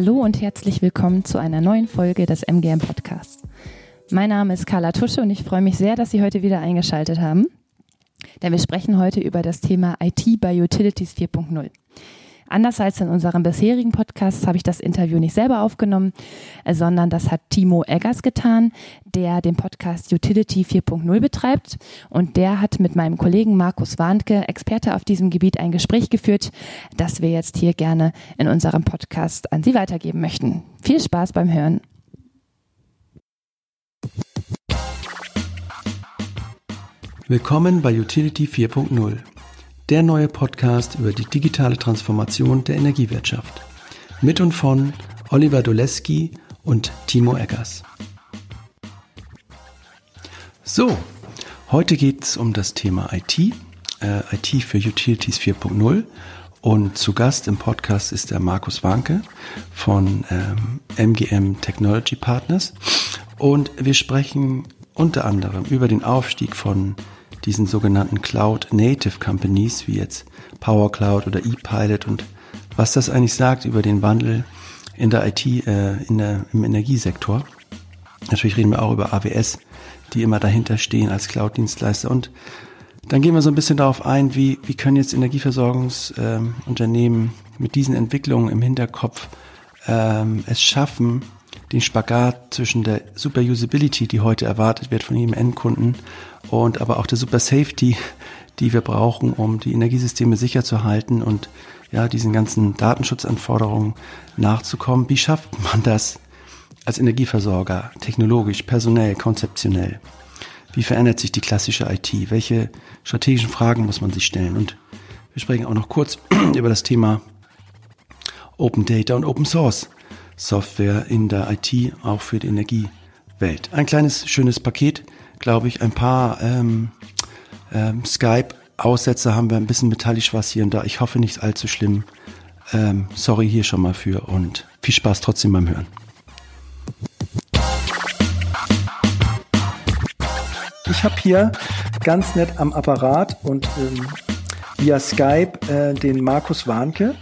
Hallo und herzlich willkommen zu einer neuen Folge des MGM Podcasts. Mein Name ist Carla Tusche und ich freue mich sehr, dass Sie heute wieder eingeschaltet haben, denn wir sprechen heute über das Thema IT bei Utilities 4.0. Anders als in unserem bisherigen Podcast habe ich das Interview nicht selber aufgenommen, äh, sondern das hat Timo Eggers getan, der den Podcast Utility 4.0 betreibt. Und der hat mit meinem Kollegen Markus Warnke, Experte auf diesem Gebiet, ein Gespräch geführt, das wir jetzt hier gerne in unserem Podcast an Sie weitergeben möchten. Viel Spaß beim Hören. Willkommen bei Utility 4.0 der neue Podcast über die digitale Transformation der Energiewirtschaft. Mit und von Oliver Doleski und Timo Eggers. So, heute geht es um das Thema IT, äh, IT für Utilities 4.0. Und zu Gast im Podcast ist der Markus Wanke von ähm, MGM Technology Partners. Und wir sprechen unter anderem über den Aufstieg von diesen sogenannten Cloud Native Companies wie jetzt Power Cloud oder ePilot und was das eigentlich sagt über den Wandel in der IT, äh, in der, im Energiesektor. Natürlich reden wir auch über AWS, die immer dahinter stehen als Cloud-Dienstleister und dann gehen wir so ein bisschen darauf ein, wie, wie können jetzt Energieversorgungsunternehmen ähm, mit diesen Entwicklungen im Hinterkopf ähm, es schaffen, den Spagat zwischen der Super Usability, die heute erwartet wird von jedem Endkunden, und aber auch der Super Safety, die wir brauchen, um die Energiesysteme sicher zu halten und ja, diesen ganzen Datenschutzanforderungen nachzukommen. Wie schafft man das als Energieversorger, technologisch, personell, konzeptionell? Wie verändert sich die klassische IT? Welche strategischen Fragen muss man sich stellen? Und wir sprechen auch noch kurz über das Thema Open Data und Open Source Software in der IT, auch für die Energiewelt. Ein kleines, schönes Paket, glaube ich. Ein paar ähm, ähm, Skype-Aussätze haben wir ein bisschen metallisch was hier und da. Ich hoffe nicht allzu schlimm. Ähm, sorry hier schon mal für und viel Spaß trotzdem beim Hören. Ich habe hier ganz nett am Apparat und ähm, via Skype äh, den Markus Warnke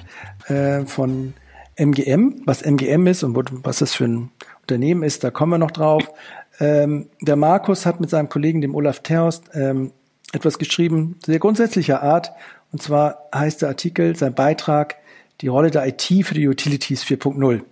äh, von MGM, was MGM ist und was das für ein Unternehmen ist, da kommen wir noch drauf. Ähm, der Markus hat mit seinem Kollegen, dem Olaf Terhorst, ähm, etwas geschrieben, sehr grundsätzlicher Art. Und zwar heißt der Artikel, sein Beitrag, die Rolle der IT für die Utilities 4.0.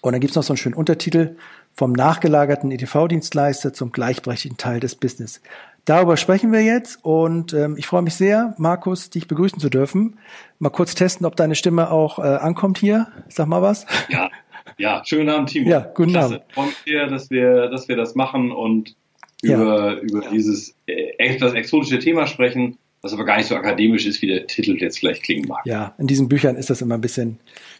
Und dann gibt's noch so einen schönen Untertitel, vom nachgelagerten EDV-Dienstleister zum gleichberechtigten Teil des Business. Darüber sprechen wir jetzt und ähm, ich freue mich sehr, Markus, dich begrüßen zu dürfen. Mal kurz testen, ob deine Stimme auch äh, ankommt hier. Sag mal was. Ja, ja, schönen Abend, Timo. Ja, guten Klasse. Abend. Freue mich sehr, dass wir, dass wir das machen und über, ja. über dieses äh, etwas exotische Thema sprechen, was aber gar nicht so akademisch ist, wie der Titel jetzt vielleicht klingen mag. Ja, in diesen Büchern ist das immer ein bisschen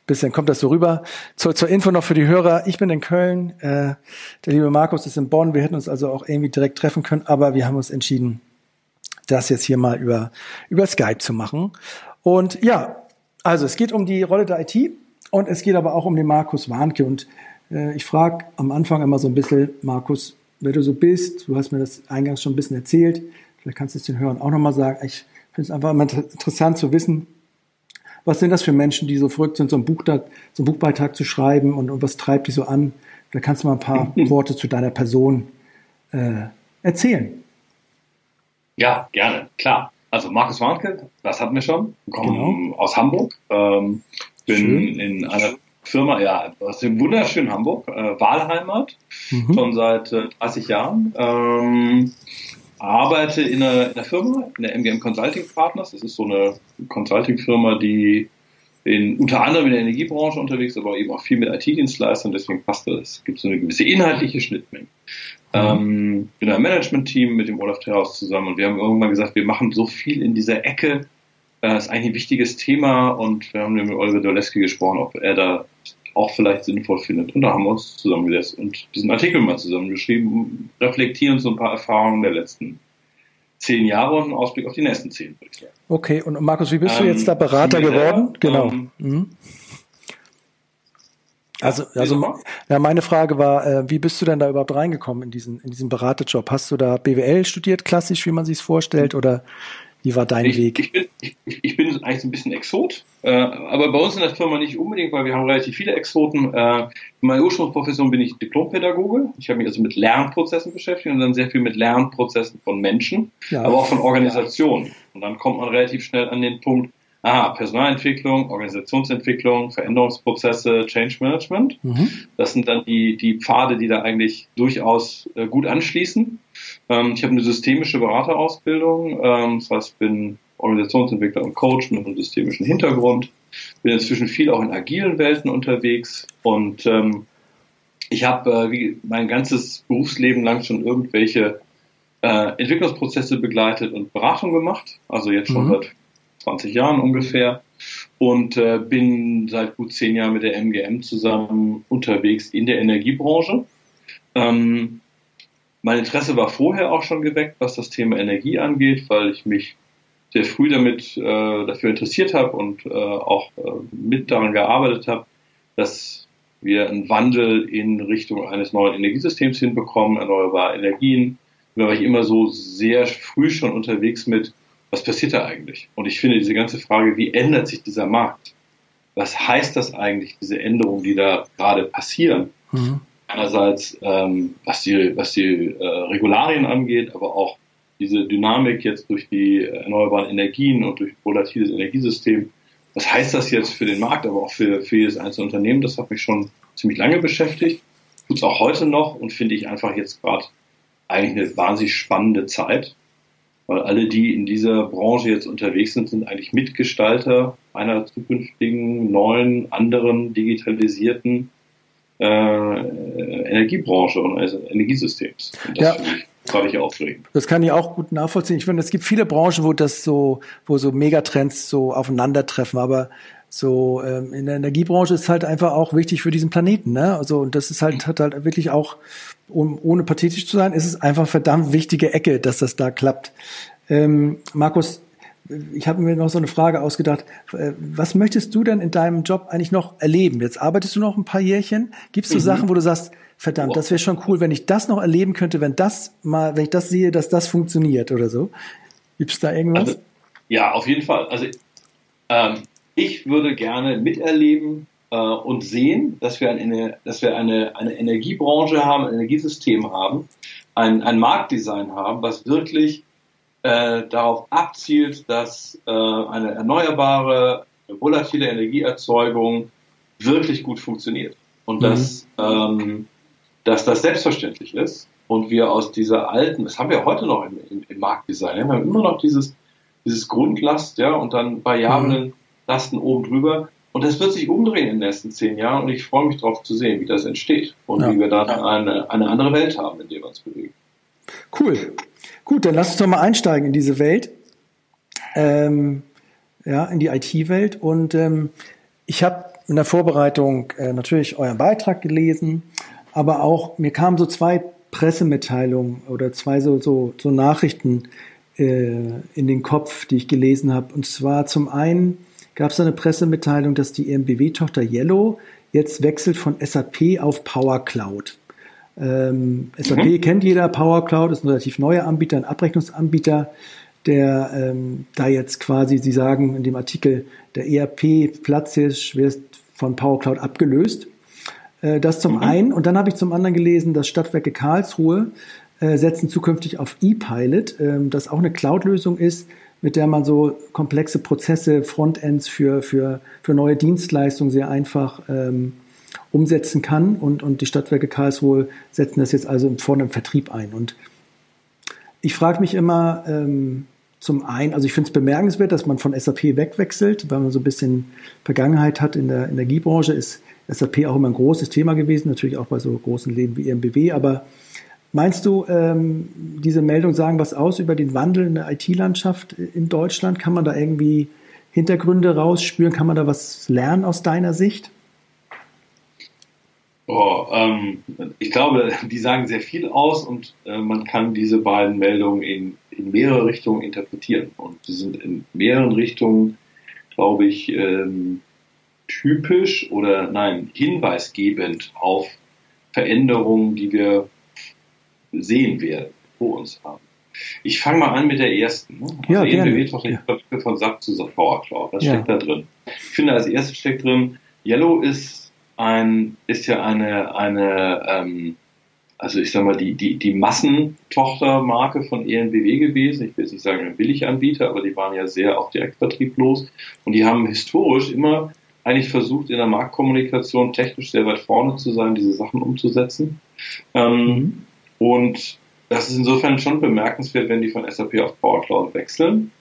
bisschen kommt das so rüber. Zur, zur Info noch für die Hörer. Ich bin in Köln, äh, der liebe Markus ist in Bonn. Wir hätten uns also auch irgendwie direkt treffen können, aber wir haben uns entschieden, das jetzt hier mal über, über Skype zu machen. Und ja, also es geht um die Rolle der IT und es geht aber auch um den Markus Warnke. Und äh, ich frage am Anfang immer so ein bisschen, Markus, wer du so bist. Du hast mir das eingangs schon ein bisschen erzählt. Vielleicht kannst du es den Hörern auch nochmal sagen. Ich finde es einfach immer interessant zu wissen, was sind das für Menschen, die so verrückt sind, so einen, Buch da, so einen Buchbeitrag zu schreiben und, und was treibt die so an? Da kannst du mal ein paar Worte zu deiner Person äh, erzählen. Ja, gerne, klar. Also Markus Warnke, das hatten wir schon, komme genau. aus Hamburg, ähm, bin Schön. in einer Firma, ja, aus dem wunderschönen Hamburg, äh, Wahlheimat, mhm. schon seit äh, 30 Jahren. Ähm, arbeite in einer, in einer Firma, in der MGM Consulting Partners. Das ist so eine Consulting-Firma, die in, unter anderem in der Energiebranche unterwegs ist, aber eben auch viel mit IT-Dienstleistern. Deswegen passt das. Es gibt so eine gewisse inhaltliche Schnittmenge. Mhm. Ähm, in einem Management-Team mit dem Olaf Terhaus zusammen und wir haben irgendwann gesagt, wir machen so viel in dieser Ecke. Das äh, ist eigentlich ein wichtiges Thema und wir haben mit Oliver Doleski gesprochen, ob er da auch vielleicht sinnvoll findet. Und da haben wir uns zusammengesetzt und diesen Artikel mal zusammengeschrieben, reflektieren so ein paar Erfahrungen der letzten zehn Jahre und einen Ausblick auf die nächsten zehn. Okay, und Markus, wie bist ähm, du jetzt da Berater geworden? genau. Ähm, mhm. Also, also ja, meine Frage war, äh, wie bist du denn da überhaupt reingekommen in diesen, in diesen Beraterjob? Hast du da BWL studiert, klassisch, wie man sich vorstellt, oder wie war dein ich, Weg? Ich bin, ich, ich bin eigentlich so ein bisschen Exot, äh, aber bei uns in der Firma nicht unbedingt, weil wir haben relativ viele Exoten. Äh, in meiner Ursprungsprofession bin ich Diplompädagoge. Ich habe mich also mit Lernprozessen beschäftigt und dann sehr viel mit Lernprozessen von Menschen, ja. aber auch von Organisationen. Und dann kommt man relativ schnell an den Punkt, aha, Personalentwicklung, Organisationsentwicklung, Veränderungsprozesse, Change Management. Mhm. Das sind dann die, die Pfade, die da eigentlich durchaus äh, gut anschließen. Ähm, ich habe eine systemische Beraterausbildung, ähm, das heißt, bin Organisationsentwickler und Coach mit einem systemischen Hintergrund. Bin inzwischen viel auch in agilen Welten unterwegs und ähm, ich habe äh, mein ganzes Berufsleben lang schon irgendwelche äh, Entwicklungsprozesse begleitet und Beratung gemacht. Also jetzt schon mhm. seit 20 Jahren ungefähr und äh, bin seit gut zehn Jahren mit der MGM zusammen unterwegs in der Energiebranche. Ähm, mein Interesse war vorher auch schon geweckt, was das Thema Energie angeht, weil ich mich sehr früh damit äh, dafür interessiert habe und äh, auch äh, mit daran gearbeitet habe, dass wir einen Wandel in Richtung eines neuen Energiesystems hinbekommen, erneuerbare Energien. Da war ich immer so sehr früh schon unterwegs mit, was passiert da eigentlich? Und ich finde diese ganze Frage, wie ändert sich dieser Markt? Was heißt das eigentlich, diese Änderungen, die da gerade passieren? Mhm. Einerseits, ähm, was die, was die äh, Regularien angeht, aber auch diese Dynamik jetzt durch die erneuerbaren Energien und durch volatiles Energiesystem. Was heißt das jetzt für den Markt, aber auch für, für jedes einzelne Unternehmen? Das hat mich schon ziemlich lange beschäftigt. Tut es auch heute noch und finde ich einfach jetzt gerade eigentlich eine wahnsinnig spannende Zeit weil alle, die in dieser Branche jetzt unterwegs sind, sind eigentlich Mitgestalter einer zukünftigen, neuen, anderen, digitalisierten äh, Energiebranche und eines Energiesystems. Und das ja. finde ich aufregend. Das kann ich auch gut nachvollziehen. Ich finde, es gibt viele Branchen, wo das so, wo so Megatrends so aufeinandertreffen, aber so ähm, in der Energiebranche ist halt einfach auch wichtig für diesen Planeten, ne? Also und das ist halt hat halt wirklich auch um ohne pathetisch zu sein, ist es einfach verdammt wichtige Ecke, dass das da klappt. Ähm, Markus, ich habe mir noch so eine Frage ausgedacht. Äh, was möchtest du denn in deinem Job eigentlich noch erleben? Jetzt arbeitest du noch ein paar Jährchen. Gibt es so mhm. Sachen, wo du sagst, verdammt, das wäre schon cool, wenn ich das noch erleben könnte, wenn das mal, wenn ich das sehe, dass das funktioniert oder so? Gibt es da irgendwas? Also, ja, auf jeden Fall. Also ähm, ich würde gerne miterleben äh, und sehen, dass wir, eine, dass wir eine, eine Energiebranche haben, ein Energiesystem haben, ein, ein Marktdesign haben, was wirklich äh, darauf abzielt, dass äh, eine erneuerbare, volatile Energieerzeugung wirklich gut funktioniert. Und mhm. dass, ähm, dass das selbstverständlich ist und wir aus dieser alten, das haben wir heute noch im, im, im Marktdesign, wir haben immer noch dieses, dieses Grundlast, ja, und dann variablen mhm. Lasten oben drüber. Und das wird sich umdrehen in den nächsten zehn Jahren und ich freue mich darauf zu sehen, wie das entsteht und ja. wie wir dann eine, eine andere Welt haben, in der wir uns bewegen. Cool. Gut, dann lass uns doch mal einsteigen in diese Welt, ähm, ja, in die IT-Welt. Und ähm, ich habe in der Vorbereitung äh, natürlich euren Beitrag gelesen, aber auch mir kamen so zwei Pressemitteilungen oder zwei so, so, so Nachrichten äh, in den Kopf, die ich gelesen habe. Und zwar zum einen gab es eine Pressemitteilung, dass die EMBW-Tochter Yellow jetzt wechselt von SAP auf Power Cloud. Ähm, SAP mhm. kennt jeder, Power Cloud ist ein relativ neuer Anbieter, ein Abrechnungsanbieter, der ähm, da jetzt quasi, Sie sagen in dem Artikel, der ERP-Platz ist, wird von Power Cloud abgelöst. Äh, das zum mhm. einen. Und dann habe ich zum anderen gelesen, dass Stadtwerke Karlsruhe äh, setzen zukünftig auf ePilot, äh, das auch eine Cloud-Lösung ist, mit der man so komplexe Prozesse, Frontends für, für, für neue Dienstleistungen sehr einfach ähm, umsetzen kann. Und, und die Stadtwerke Karlsruhe setzen das jetzt also vorne im Vertrieb ein. Und ich frage mich immer ähm, zum einen, also ich finde es bemerkenswert, dass man von SAP wegwechselt, weil man so ein bisschen Vergangenheit hat in der Energiebranche, ist SAP auch immer ein großes Thema gewesen, natürlich auch bei so großen Läden wie EMBW, aber Meinst du, ähm, diese Meldung sagen was aus über den Wandel in der IT-Landschaft in Deutschland? Kann man da irgendwie Hintergründe rausspüren? Kann man da was lernen aus deiner Sicht? Oh, ähm, ich glaube, die sagen sehr viel aus und äh, man kann diese beiden Meldungen in, in mehrere Richtungen interpretieren. Und sie sind in mehreren Richtungen, glaube ich, ähm, typisch oder nein, hinweisgebend auf Veränderungen, die wir sehen werden, vor uns haben. Ich fange mal an mit der ersten. Ne? Also ja, gerne. ENBW doch ja. von SAP zu Cloud. Was ja. steckt da drin? Ich finde, als erstes steckt drin, Yellow ist ein, ist ja eine, eine, ähm, also ich sag mal, die, die, die Massentochtermarke von ENBW gewesen. Ich will jetzt nicht sagen ein Billiganbieter, aber die waren ja sehr auf Direktvertrieb los. Und die haben historisch immer eigentlich versucht, in der Marktkommunikation technisch sehr weit vorne zu sein, diese Sachen umzusetzen. Ähm, mhm. Und das ist insofern schon bemerkenswert, wenn die von SAP auf Power Cloud wechseln.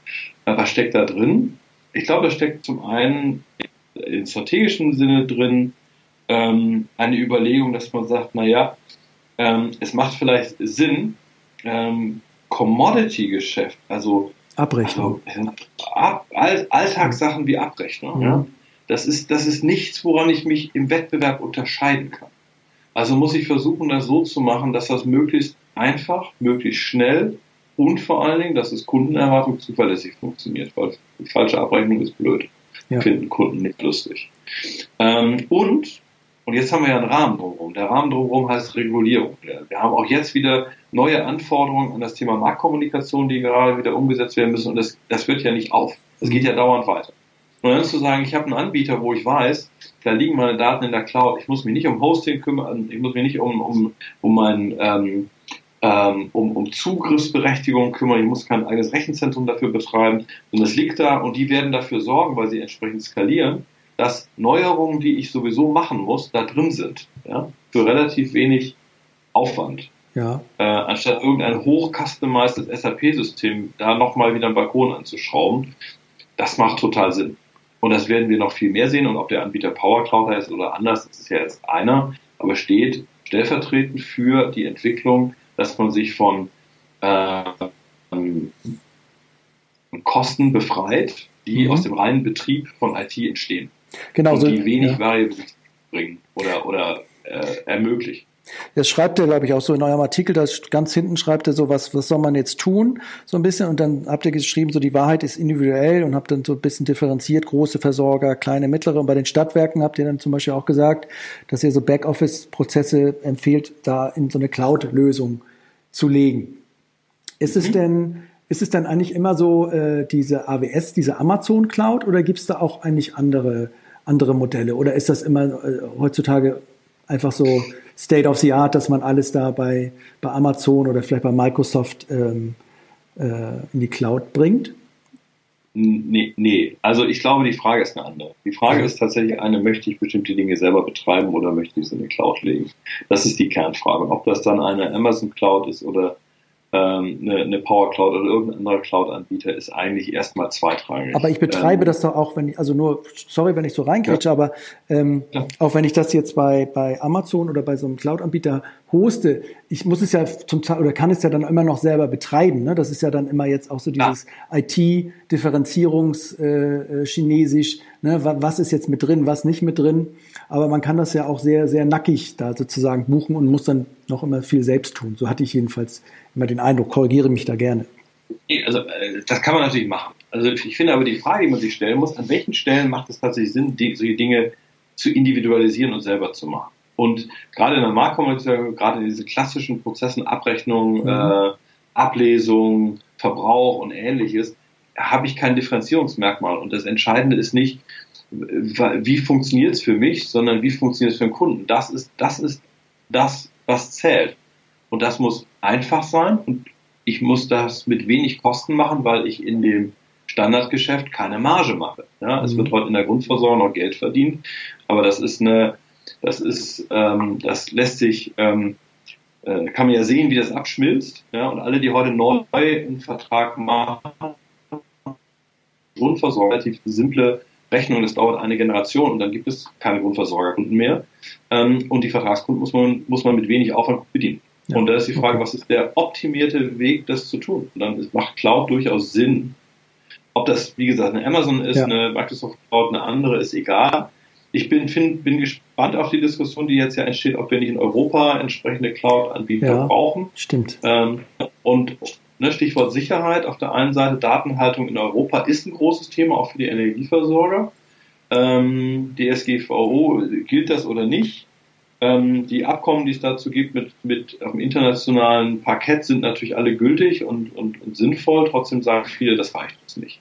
Was steckt da drin? Ich glaube, da steckt zum einen im strategischen Sinne drin ähm, eine Überlegung, dass man sagt, naja, ähm, es macht vielleicht Sinn, ähm, Commodity-Geschäft, also Abrechnung. Also, Ab, Alltagssachen wie Abrechnung. Ja. Das ist, das ist nichts, woran ich mich im Wettbewerb unterscheiden kann. Also muss ich versuchen, das so zu machen, dass das möglichst einfach, möglichst schnell und vor allen Dingen, dass es Kundenerwartung zuverlässig funktioniert, weil falsche Abrechnung ist blöd. Ja. Finden Kunden nicht lustig. Ähm, und, und jetzt haben wir ja einen Rahmen drumherum. Der Rahmen drumherum heißt Regulierung. Wir haben auch jetzt wieder neue Anforderungen an das Thema Marktkommunikation, die gerade wieder umgesetzt werden müssen. Und das, das hört ja nicht auf. Das geht ja dauernd weiter. Und dann zu sagen, ich habe einen Anbieter, wo ich weiß, da liegen meine Daten in der Cloud, ich muss mich nicht um Hosting kümmern, ich muss mich nicht um, um, um mein ähm, ähm, um, um Zugriffsberechtigung kümmern, ich muss kein eigenes Rechenzentrum dafür betreiben, sondern es liegt da und die werden dafür sorgen, weil sie entsprechend skalieren, dass Neuerungen, die ich sowieso machen muss, da drin sind. Ja? Für relativ wenig Aufwand. Ja. Äh, anstatt irgendein hochcustomized SAP-System da nochmal wieder einen Balkon anzuschrauben, das macht total Sinn. Und das werden wir noch viel mehr sehen. Und ob der Anbieter Power Cloud heißt oder anders, das ist ja jetzt einer, aber steht stellvertretend für die Entwicklung, dass man sich von äh, Kosten befreit, die mhm. aus dem reinen Betrieb von IT entstehen. Genau, und die wenig ja. Variabilität bringen oder, oder äh, ermöglichen. Das schreibt er, glaube ich, auch so in eurem Artikel, da ganz hinten schreibt er so, was, was soll man jetzt tun, so ein bisschen, und dann habt ihr geschrieben, so die Wahrheit ist individuell und habt dann so ein bisschen differenziert, große Versorger, kleine, mittlere, und bei den Stadtwerken habt ihr dann zum Beispiel auch gesagt, dass ihr so Backoffice-Prozesse empfehlt, da in so eine Cloud-Lösung zu legen. Ist mhm. es denn, ist es dann eigentlich immer so, äh, diese AWS, diese Amazon Cloud, oder gibt es da auch eigentlich andere, andere Modelle, oder ist das immer äh, heutzutage einfach so State of the Art, dass man alles da bei, bei Amazon oder vielleicht bei Microsoft ähm, äh, in die Cloud bringt? Nee, nee, also ich glaube, die Frage ist eine andere. Die Frage ist tatsächlich eine, möchte ich bestimmte Dinge selber betreiben oder möchte ich sie in die Cloud legen? Das ist die Kernfrage. Ob das dann eine Amazon Cloud ist oder ähm, eine, eine Power Cloud oder irgendein anderer Cloud-Anbieter ist eigentlich erstmal zweitrangig. Aber ich betreibe ähm, das doch auch, wenn ich, also nur, sorry, wenn ich so reinkriege, ja. aber ähm, ja. auch wenn ich das jetzt bei, bei Amazon oder bei so einem Cloud-Anbieter hoste, ich muss es ja zum Teil oder kann es ja dann immer noch selber betreiben. Ne? Das ist ja dann immer jetzt auch so dieses ja. IT-Differenzierungs-Chinesisch. Äh, ne? Was ist jetzt mit drin, was nicht mit drin? Aber man kann das ja auch sehr, sehr nackig da sozusagen buchen und muss dann noch immer viel selbst tun. So hatte ich jedenfalls immer den Eindruck. Korrigiere mich da gerne. Also äh, das kann man natürlich machen. Also ich finde aber die Frage, die man sich stellen muss, an welchen Stellen macht es tatsächlich Sinn, solche Dinge zu individualisieren und selber zu machen? Und gerade in der Marktkommunikation, gerade in diesen klassischen Prozessen, Abrechnung, mhm. äh, Ablesung, Verbrauch und ähnliches, habe ich kein Differenzierungsmerkmal. Und das Entscheidende ist nicht, wie funktioniert es für mich, sondern wie funktioniert es für den Kunden. Das ist, das ist das, was zählt. Und das muss einfach sein und ich muss das mit wenig Kosten machen, weil ich in dem Standardgeschäft keine Marge mache. Ja, es mhm. wird heute in der Grundversorgung noch Geld verdient, aber das ist eine, das ist, ähm, das lässt sich, ähm, äh, kann man ja sehen, wie das abschmilzt. Ja, und alle, die heute neu einen Vertrag machen, Grundversorgung, relativ simple Rechnung, das dauert eine Generation und dann gibt es keine Grundversorgerkunden mehr. Ähm, und die Vertragskunden muss man, muss man mit wenig Aufwand bedienen. Ja. Und da ist die Frage, was ist der optimierte Weg, das zu tun? Und dann macht Cloud durchaus Sinn. Ob das, wie gesagt, eine Amazon ist, ja. eine Microsoft Cloud, eine andere, ist egal. Ich bin, find, bin gespannt auf die Diskussion, die jetzt ja entsteht, ob wir nicht in Europa entsprechende Cloud-Anbieter ja, brauchen. Stimmt. Ähm, und ne, Stichwort Sicherheit. Auf der einen Seite Datenhaltung in Europa ist ein großes Thema, auch für die Energieversorger. Ähm, DSGVO, gilt das oder nicht? Ähm, die Abkommen, die es dazu gibt mit, mit auf dem internationalen Parkett, sind natürlich alle gültig und, und, und sinnvoll. Trotzdem sagen viele, das reicht uns nicht.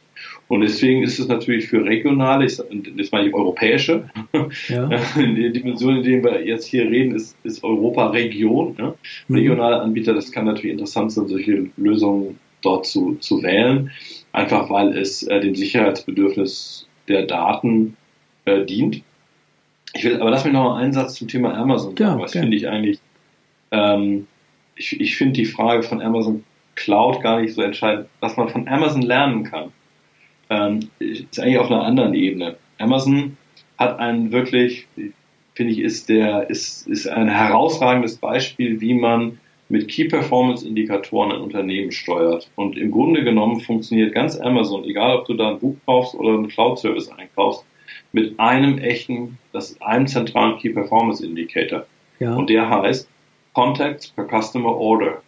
Und deswegen ist es natürlich für regionale, das meine ich europäische, ja. in der Dimension, in der wir jetzt hier reden, ist, ist Europa Region. Ne? Regionale Anbieter, das kann natürlich interessant sein, solche Lösungen dort zu, zu wählen, einfach weil es äh, dem Sicherheitsbedürfnis der Daten äh, dient. Ich will, aber lass mich noch mal einen Satz zum Thema Amazon sagen. Ja, Was finde ich eigentlich, ähm, ich, ich finde die Frage von Amazon Cloud gar nicht so entscheidend. Was man von Amazon lernen kann, ähm, ist eigentlich auf einer anderen Ebene. Amazon hat einen wirklich, finde ich, ist der, ist, ist ein herausragendes Beispiel, wie man mit Key Performance Indikatoren ein Unternehmen steuert. Und im Grunde genommen funktioniert ganz Amazon, egal ob du da ein Buch kaufst oder einen Cloud Service einkaufst, mit einem echten, das ist einem zentralen Key Performance Indicator. Ja. Und der heißt Contacts per Customer Order.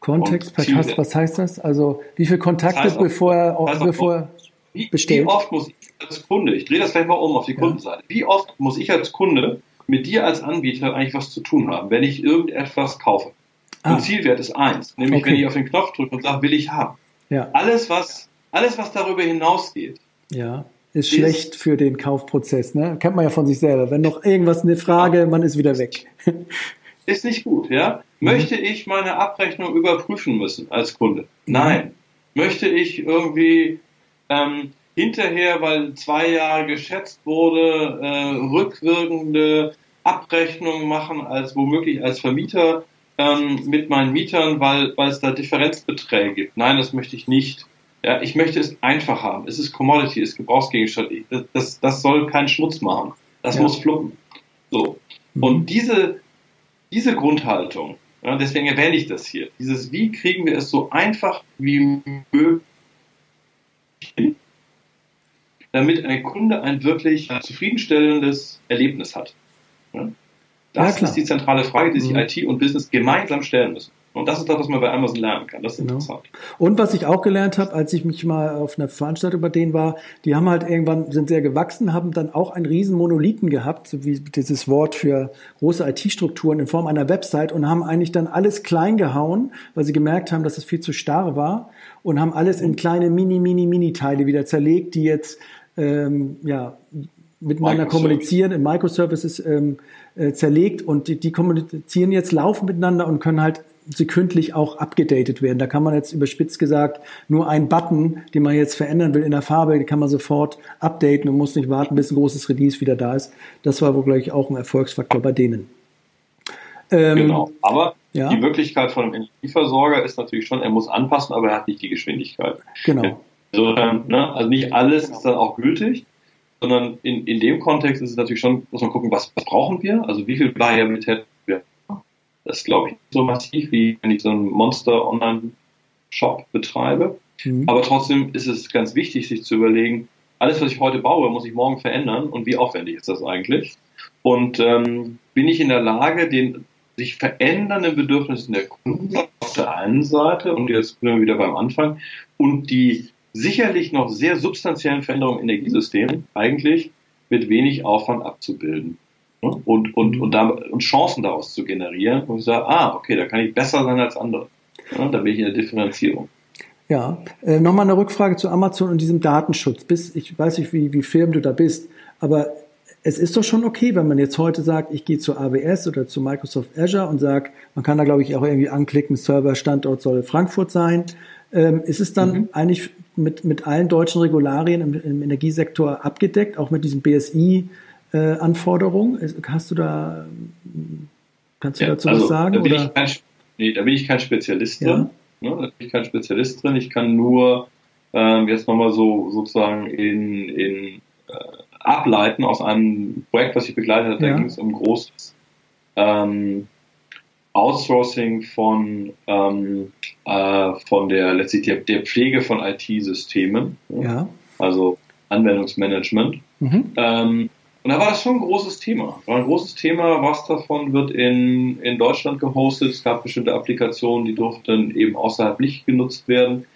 Context per Customer, was heißt das? Also wie viele Kontakte das heißt auch, bevor er, das heißt bevor wie, bestellt? Wie oft muss ich als Kunde, ich drehe das gleich mal um auf die ja. Kundenseite, wie oft muss ich als Kunde mit dir als Anbieter eigentlich was zu tun haben, wenn ich irgendetwas kaufe? Ah. Und Zielwert ist eins, nämlich okay. wenn ich auf den Knopf drücke und sage, will ich haben. Ja. Alles, was, alles, was darüber hinausgeht, ja ist schlecht für den Kaufprozess, ne? Kennt man ja von sich selber. Wenn noch irgendwas eine Frage, man ist wieder weg. Ist nicht gut, ja? Mhm. Möchte ich meine Abrechnung überprüfen müssen als Kunde? Nein. Möchte ich irgendwie ähm, hinterher, weil zwei Jahre geschätzt wurde, äh, rückwirkende Abrechnungen machen als womöglich als Vermieter ähm, mit meinen Mietern, weil, weil es da Differenzbeträge gibt? Nein, das möchte ich nicht. Ja, ich möchte es einfach haben. Es ist Commodity, es ist Gebrauchsgegenstand. Das, das, das soll keinen Schmutz machen. Das ja. muss fluppen. So. Mhm. Und diese, diese Grundhaltung, ja, deswegen erwähne ich das hier, dieses, wie kriegen wir es so einfach wie möglich hin, damit ein Kunde ein wirklich zufriedenstellendes Erlebnis hat. Ja? Das ist die zentrale Frage, die sich mhm. IT und Business gemeinsam stellen müssen. Und das ist das, was man bei Amazon lernen kann. Das ist genau. interessant. Und was ich auch gelernt habe, als ich mich mal auf einer Veranstaltung bei denen war, die haben halt irgendwann, sind sehr gewachsen, haben dann auch einen riesen Monolithen gehabt, so wie dieses Wort für große IT-Strukturen in Form einer Website und haben eigentlich dann alles klein gehauen, weil sie gemerkt haben, dass es viel zu starr war und haben alles in kleine Mini, Mini, Mini-Teile wieder zerlegt, die jetzt ähm, ja, miteinander kommunizieren, in Microservices ähm, äh, zerlegt und die, die kommunizieren jetzt, laufen miteinander und können halt sekündlich auch abgedatet werden. Da kann man jetzt überspitzt gesagt nur einen Button, den man jetzt verändern will in der Farbe, den kann man sofort updaten und muss nicht warten, bis ein großes Release wieder da ist. Das war wohl, glaube ich, auch ein Erfolgsfaktor bei denen. Ähm, genau, aber ja? die Möglichkeit von einem Energieversorger ist natürlich schon, er muss anpassen, aber er hat nicht die Geschwindigkeit. Genau. Also, ne, also nicht alles ist dann auch gültig, sondern in, in dem Kontext ist es natürlich schon, muss man gucken, was, was brauchen wir, also wie viel Variabilität das ist, glaube ich, so massiv, wie wenn ich so einen Monster-Online-Shop betreibe. Mhm. Aber trotzdem ist es ganz wichtig, sich zu überlegen, alles, was ich heute baue, muss ich morgen verändern und wie aufwendig ist das eigentlich? Und ähm, bin ich in der Lage, den sich verändernden Bedürfnissen der Kunden auf der einen Seite, und jetzt sind wir wieder beim Anfang, und die sicherlich noch sehr substanziellen Veränderungen im Energiesystem eigentlich mit wenig Aufwand abzubilden. Ne? und, und, und, da, und Chancen daraus zu generieren, wo ich sage, ah, okay, da kann ich besser sein als andere. Ja, da bin ich in der Differenzierung. Ja, äh, nochmal eine Rückfrage zu Amazon und diesem Datenschutz. Bis, ich weiß nicht, wie, wie firm du da bist, aber es ist doch schon okay, wenn man jetzt heute sagt, ich gehe zu AWS oder zu Microsoft Azure und sagt, man kann da glaube ich auch irgendwie anklicken, Serverstandort soll Frankfurt sein. Ähm, ist es dann mhm. eigentlich mit, mit allen deutschen Regularien im, im Energiesektor abgedeckt, auch mit diesem BSI? Äh, Anforderung? Hast du da, kannst du ja, dazu also, was sagen? Da bin, oder? Ich kein, nee, da bin ich kein Spezialist ja. drin. Ne? Da bin ich kein Spezialist drin. Ich kann nur ähm, jetzt nochmal so sozusagen in, in äh, ableiten aus einem Projekt, was ich begleitet habe. Ja. Da ging es um großes ähm, Outsourcing von, ähm, äh, von der letztlich der, der Pflege von IT-Systemen. Ne? Ja. Also Anwendungsmanagement. Mhm. Ähm, und da war das schon ein großes Thema. War ein großes Thema, was davon wird in, in Deutschland gehostet. Es gab bestimmte Applikationen, die durften eben außerhalb nicht genutzt werden,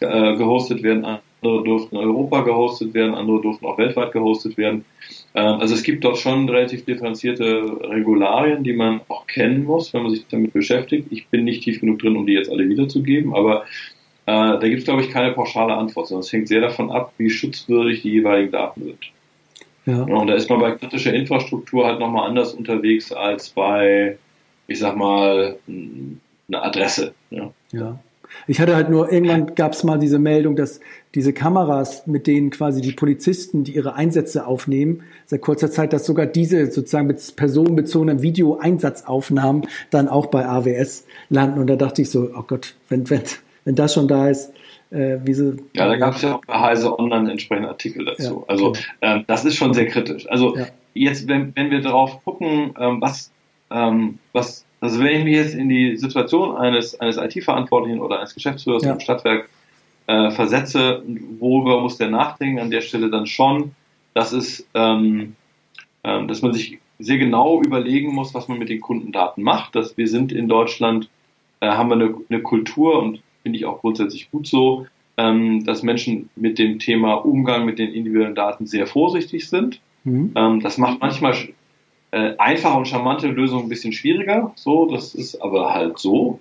äh, gehostet werden an andere durften in Europa gehostet werden, andere durften auch weltweit gehostet werden. Ähm, also es gibt dort schon relativ differenzierte Regularien, die man auch kennen muss, wenn man sich damit beschäftigt. Ich bin nicht tief genug drin, um die jetzt alle wiederzugeben, aber äh, da gibt es, glaube ich, keine pauschale Antwort, sondern es hängt sehr davon ab, wie schutzwürdig die jeweiligen Daten sind. Ja. Und da ist man bei kritischer Infrastruktur halt nochmal anders unterwegs als bei, ich sag mal, einer Adresse. Ja. ja. Ich hatte halt nur, irgendwann gab es mal diese Meldung, dass diese Kameras, mit denen quasi die Polizisten, die ihre Einsätze aufnehmen, seit kurzer Zeit, dass sogar diese sozusagen mit personenbezogenen Videoeinsatzaufnahmen dann auch bei AWS landen. Und da dachte ich so, oh Gott, wenn, wenn, wenn das schon da ist, äh, wie sie. Ja, da gab es ja auch bei Heise Online entsprechende Artikel dazu. Ja, also ähm, das ist schon sehr kritisch. Also ja. jetzt, wenn, wenn wir darauf gucken, ähm, was, ähm, was also wenn ich mich jetzt in die Situation eines, eines IT-Verantwortlichen oder eines Geschäftsführers ja. im Stadtwerk äh, versetze, worüber muss der nachdenken, an der Stelle dann schon, dass es, ähm, ähm, dass man sich sehr genau überlegen muss, was man mit den Kundendaten macht. Dass wir sind in Deutschland, äh, haben wir eine, eine Kultur und finde ich auch grundsätzlich gut so, ähm, dass Menschen mit dem Thema Umgang mit den individuellen Daten sehr vorsichtig sind. Mhm. Ähm, das macht manchmal äh, einfache und charmante Lösungen ein bisschen schwieriger. So, das ist aber halt so.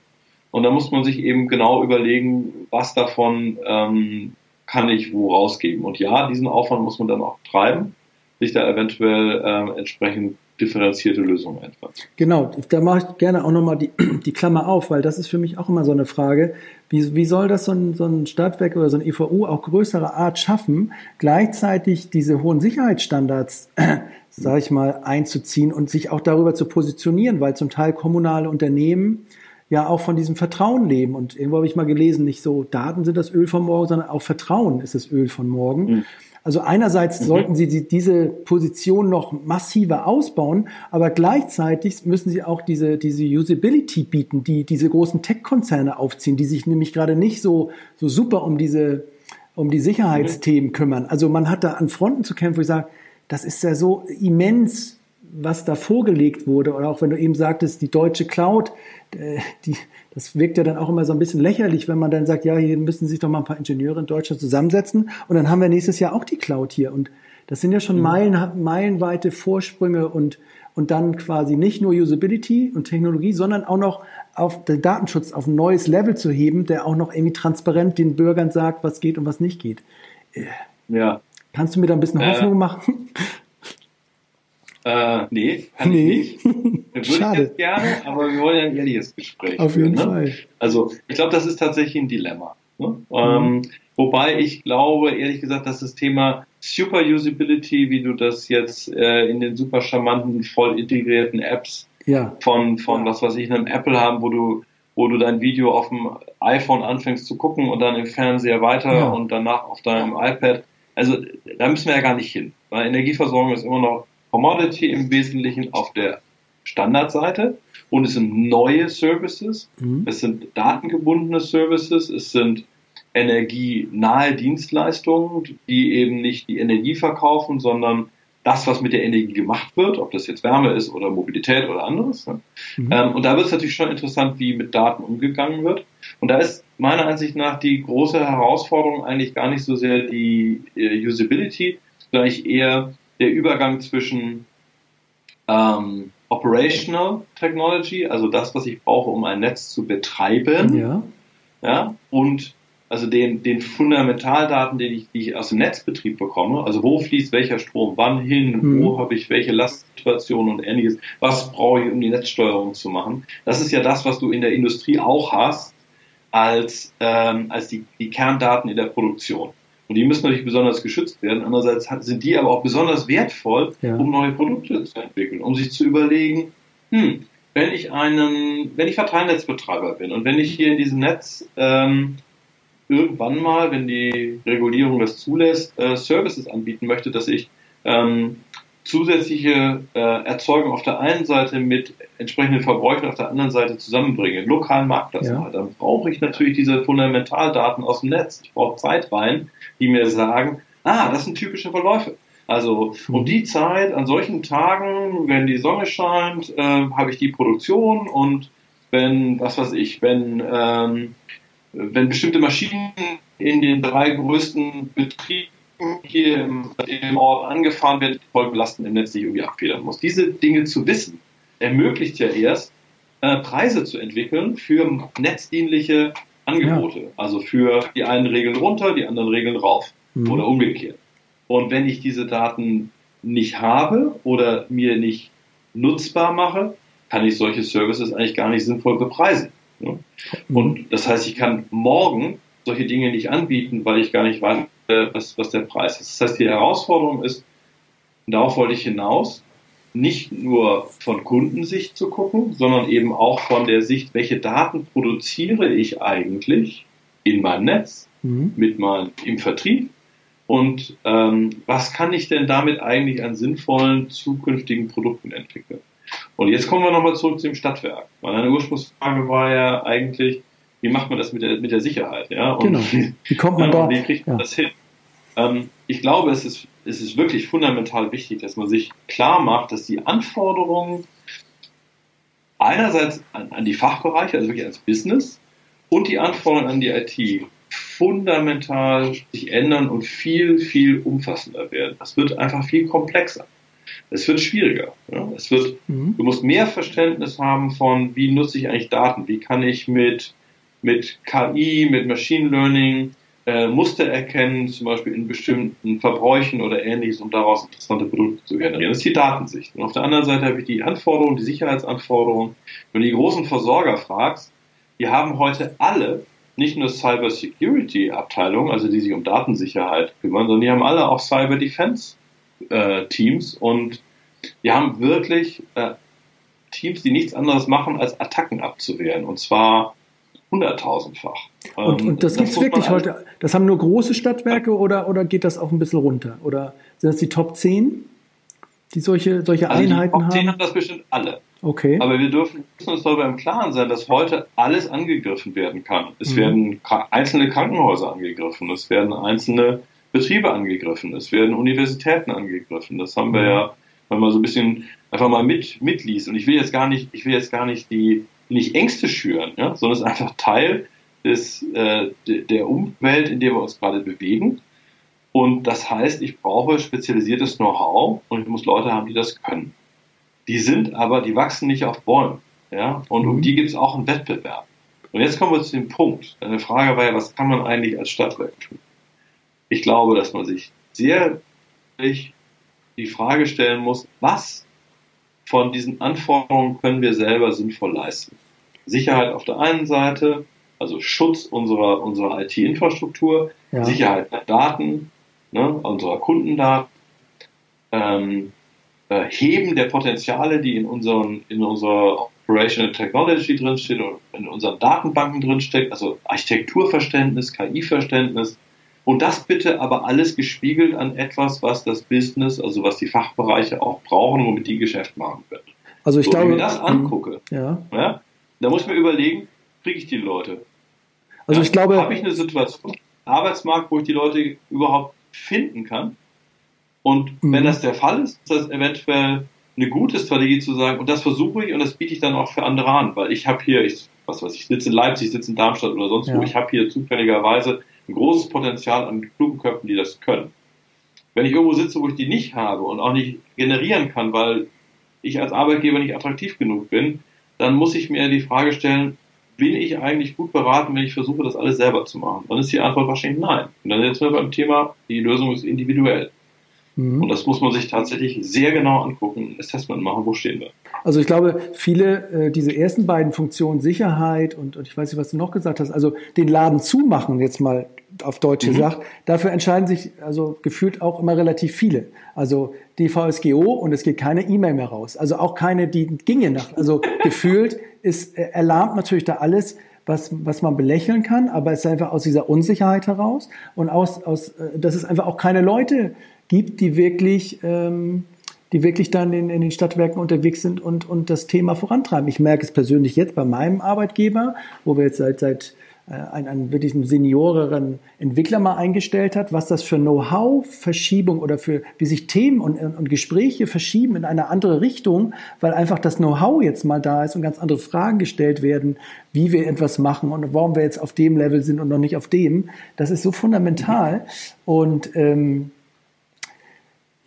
Und da muss man sich eben genau überlegen, was davon ähm, kann ich wo rausgeben. Und ja, diesen Aufwand muss man dann auch treiben, sich da eventuell äh, entsprechend differenzierte Lösungen einfach. Genau, da mache ich gerne auch nochmal die, die Klammer auf, weil das ist für mich auch immer so eine Frage. Wie, wie soll das so ein, so ein Stadtwerk oder so ein EVU auch größere Art schaffen, gleichzeitig diese hohen Sicherheitsstandards, sage ich mal, einzuziehen und sich auch darüber zu positionieren, weil zum Teil kommunale Unternehmen ja auch von diesem Vertrauen leben. Und irgendwo habe ich mal gelesen, nicht so Daten sind das Öl von morgen, sondern auch Vertrauen ist das Öl von morgen. Mhm. Also einerseits mhm. sollten Sie diese Position noch massiver ausbauen, aber gleichzeitig müssen Sie auch diese, diese Usability bieten, die diese großen Tech-Konzerne aufziehen, die sich nämlich gerade nicht so, so super um diese, um die Sicherheitsthemen kümmern. Also man hat da an Fronten zu kämpfen, wo ich sage, das ist ja so immens was da vorgelegt wurde, oder auch wenn du eben sagtest, die deutsche Cloud, äh, die, das wirkt ja dann auch immer so ein bisschen lächerlich, wenn man dann sagt, ja, hier müssen sich doch mal ein paar Ingenieure in Deutschland zusammensetzen und dann haben wir nächstes Jahr auch die Cloud hier und das sind ja schon mhm. Meilen, meilenweite Vorsprünge und, und dann quasi nicht nur Usability und Technologie, sondern auch noch auf den Datenschutz auf ein neues Level zu heben, der auch noch irgendwie transparent den Bürgern sagt, was geht und was nicht geht. Äh, ja. Kannst du mir da ein bisschen Hoffnung machen? Äh, nee, kann nee. ich nicht. Würde Schade. ich gerne, aber wir wollen ja ein ehrliches Gespräch. Auf jeden ne? Fall. Also, ich glaube, das ist tatsächlich ein Dilemma. Ne? Mhm. Ähm, wobei ich glaube, ehrlich gesagt, dass das Thema Super Usability, wie du das jetzt äh, in den super charmanten, voll integrierten Apps ja. von, von was weiß ich, einem Apple haben, wo du wo du dein Video auf dem iPhone anfängst zu gucken und dann im Fernseher weiter ja. und danach auf deinem iPad. Also da müssen wir ja gar nicht hin. Weil Energieversorgung ist immer noch Commodity im Wesentlichen auf der Standardseite und es sind neue Services, mhm. es sind datengebundene Services, es sind energienahe Dienstleistungen, die eben nicht die Energie verkaufen, sondern das, was mit der Energie gemacht wird, ob das jetzt Wärme ist oder Mobilität oder anderes. Ne? Mhm. Ähm, und da wird es natürlich schon interessant, wie mit Daten umgegangen wird. Und da ist meiner Ansicht nach die große Herausforderung eigentlich gar nicht so sehr die äh, Usability, sondern eher der Übergang zwischen ähm, Operational Technology, also das, was ich brauche, um ein Netz zu betreiben, ja. Ja, und also den, den Fundamentaldaten, die ich, die ich aus dem Netzbetrieb bekomme, also wo fließt welcher Strom wann hin, mhm. wo habe ich welche Lastsituationen und ähnliches, was brauche ich, um die Netzsteuerung zu machen. Das ist ja das, was du in der Industrie auch hast, als, ähm, als die, die Kerndaten in der Produktion. Und die müssen natürlich besonders geschützt werden. Andererseits sind die aber auch besonders wertvoll, ja. um neue Produkte zu entwickeln, um sich zu überlegen, hm, wenn ich einen, wenn ich Verteilnetzbetreiber bin und wenn ich hier in diesem Netz ähm, irgendwann mal, wenn die Regulierung das zulässt, äh, Services anbieten möchte, dass ich ähm, zusätzliche äh, Erzeugung auf der einen Seite mit entsprechenden Verbräuchen auf der anderen Seite zusammenbringe, lokalen Marktplatz ja. mal, dann brauche ich natürlich diese Fundamentaldaten aus dem Netz. Ich brauche Zeitreihen, die mir sagen, ah, das sind typische Verläufe. Also um die Zeit, an solchen Tagen, wenn die Sonne scheint, äh, habe ich die Produktion und wenn, was weiß ich, wenn, ähm, wenn bestimmte Maschinen in den drei größten Betrieben hier im, im Ort angefahren wird, Vollbelasten im Netz nicht irgendwie abfedern muss. Diese Dinge zu wissen, ermöglicht ja erst, äh, Preise zu entwickeln für netzdienliche Angebote. Ja. Also für die einen Regeln runter, die anderen Regeln rauf mhm. oder umgekehrt. Und wenn ich diese Daten nicht habe oder mir nicht nutzbar mache, kann ich solche Services eigentlich gar nicht sinnvoll bepreisen. Ne? Mhm. Und das heißt, ich kann morgen solche Dinge nicht anbieten, weil ich gar nicht weiß, äh, was, was der Preis ist. Das heißt, die Herausforderung ist, und darauf wollte ich hinaus, nicht nur von Kundensicht zu gucken, sondern eben auch von der Sicht, welche Daten produziere ich eigentlich in meinem Netz, mhm. mit meinem, im Vertrieb und ähm, was kann ich denn damit eigentlich an sinnvollen zukünftigen Produkten entwickeln. Und jetzt kommen wir nochmal zurück zum Stadtwerk. Weil eine Ursprungsfrage war ja eigentlich, wie macht man das mit der, mit der Sicherheit? Ja? Und genau. Wie kommt man da? Wie kriegt man ja. das hin? Ähm, ich glaube, es ist, es ist wirklich fundamental wichtig, dass man sich klar macht, dass die Anforderungen einerseits an, an die Fachbereiche, also wirklich als Business, und die Anforderungen an die IT fundamental sich ändern und viel, viel umfassender werden. Das wird einfach viel komplexer. Es wird schwieriger. Ja? Es wird, mhm. Du musst mehr Verständnis haben von, wie nutze ich eigentlich Daten? Wie kann ich mit, mit KI, mit Machine Learning äh, Muster erkennen, zum Beispiel in bestimmten Verbräuchen oder ähnliches, um daraus interessante Produkte zu generieren. Das ist die Datensicht. Und auf der anderen Seite habe ich die Anforderungen, die Sicherheitsanforderungen. Wenn du die großen Versorger fragst, die haben heute alle nicht nur Cyber Security Abteilungen, also die sich um Datensicherheit kümmern, sondern die haben alle auch Cyber Defense äh, Teams und die haben wirklich äh, Teams, die nichts anderes machen, als Attacken abzuwehren. Und zwar hunderttausendfach. Und, und das, das gibt es wirklich heute. Das haben nur große Stadtwerke oder, oder geht das auch ein bisschen runter? Oder sind das die Top 10, die solche, solche also Einheiten die Top 10 haben? haben das bestimmt alle. Okay. Aber wir dürfen uns darüber im Klaren sein, dass heute alles angegriffen werden kann. Es mhm. werden einzelne Krankenhäuser angegriffen, es werden einzelne Betriebe angegriffen, es werden Universitäten angegriffen. Das haben wir mhm. ja, wenn man so ein bisschen einfach mal mit, mitliest. Und ich will jetzt gar nicht, ich will jetzt gar nicht die, nicht Ängste schüren, ja, sondern es ist einfach Teil des, äh, der Umwelt, in der wir uns gerade bewegen. Und das heißt, ich brauche spezialisiertes Know-how und ich muss Leute haben, die das können. Die sind aber, die wachsen nicht auf Bäumen. Ja? Und um mhm. die gibt es auch einen Wettbewerb. Und jetzt kommen wir zu dem Punkt. Eine Frage war ja, was kann man eigentlich als Stadtwerk tun? Ich glaube, dass man sich sehr die Frage stellen muss, was von diesen Anforderungen können wir selber sinnvoll leisten? Sicherheit auf der einen Seite, also Schutz unserer, unserer IT-Infrastruktur, ja. Sicherheit der Daten, ne, unserer Kundendaten, ähm, äh, Heben der Potenziale, die in, unseren, in unserer Operational Technology drinsteht und in unseren Datenbanken drinsteckt, also Architekturverständnis, KI-Verständnis. Und das bitte aber alles gespiegelt an etwas, was das Business, also was die Fachbereiche auch brauchen, womit die Geschäft machen können. Also ich so, glaube, wenn ich mir das angucke, ja. Ja, da muss ich mir überlegen, kriege ich die Leute? Also ich glaube, habe ich eine Situation, Arbeitsmarkt, wo ich die Leute überhaupt finden kann? Und mhm. wenn das der Fall ist, ist das eventuell eine gute Strategie zu sagen, und das versuche ich und das biete ich dann auch für andere an, weil ich habe hier, ich, was weiß ich, sitze in Leipzig, sitze in Darmstadt oder sonst ja. wo, ich habe hier zufälligerweise ein großes Potenzial an klugen Köpfen, die das können. Wenn ich irgendwo sitze, wo ich die nicht habe und auch nicht generieren kann, weil ich als Arbeitgeber nicht attraktiv genug bin, dann muss ich mir die Frage stellen, bin ich eigentlich gut beraten, wenn ich versuche, das alles selber zu machen? Dann ist die Antwort wahrscheinlich nein. Und dann sind wir beim Thema, die Lösung ist individuell. Mhm. Und das muss man sich tatsächlich sehr genau angucken, Assessment machen, wo stehen wir. Also ich glaube, viele, äh, diese ersten beiden Funktionen, Sicherheit und, und ich weiß nicht, was du noch gesagt hast, also den Laden zumachen, jetzt mal auf Deutsch mhm. gesagt, dafür entscheiden sich also gefühlt auch immer relativ viele. Also die VSGO und es geht keine E-Mail mehr raus. Also auch keine, die ginge nach. Also gefühlt ist, äh, erlahmt natürlich da alles, was, was man belächeln kann, aber es ist einfach aus dieser Unsicherheit heraus und aus, aus, äh, dass es einfach auch keine Leute gibt, die wirklich, ähm, die wirklich dann in, in den Stadtwerken unterwegs sind und, und das Thema vorantreiben. Ich merke es persönlich jetzt bei meinem Arbeitgeber, wo wir jetzt seit, seit einen, einen wirklich senioreren Entwickler mal eingestellt hat, was das für Know-how-Verschiebung oder für wie sich Themen und, und Gespräche verschieben in eine andere Richtung, weil einfach das Know-how jetzt mal da ist und ganz andere Fragen gestellt werden, wie wir etwas machen und warum wir jetzt auf dem Level sind und noch nicht auf dem. Das ist so fundamental und ähm,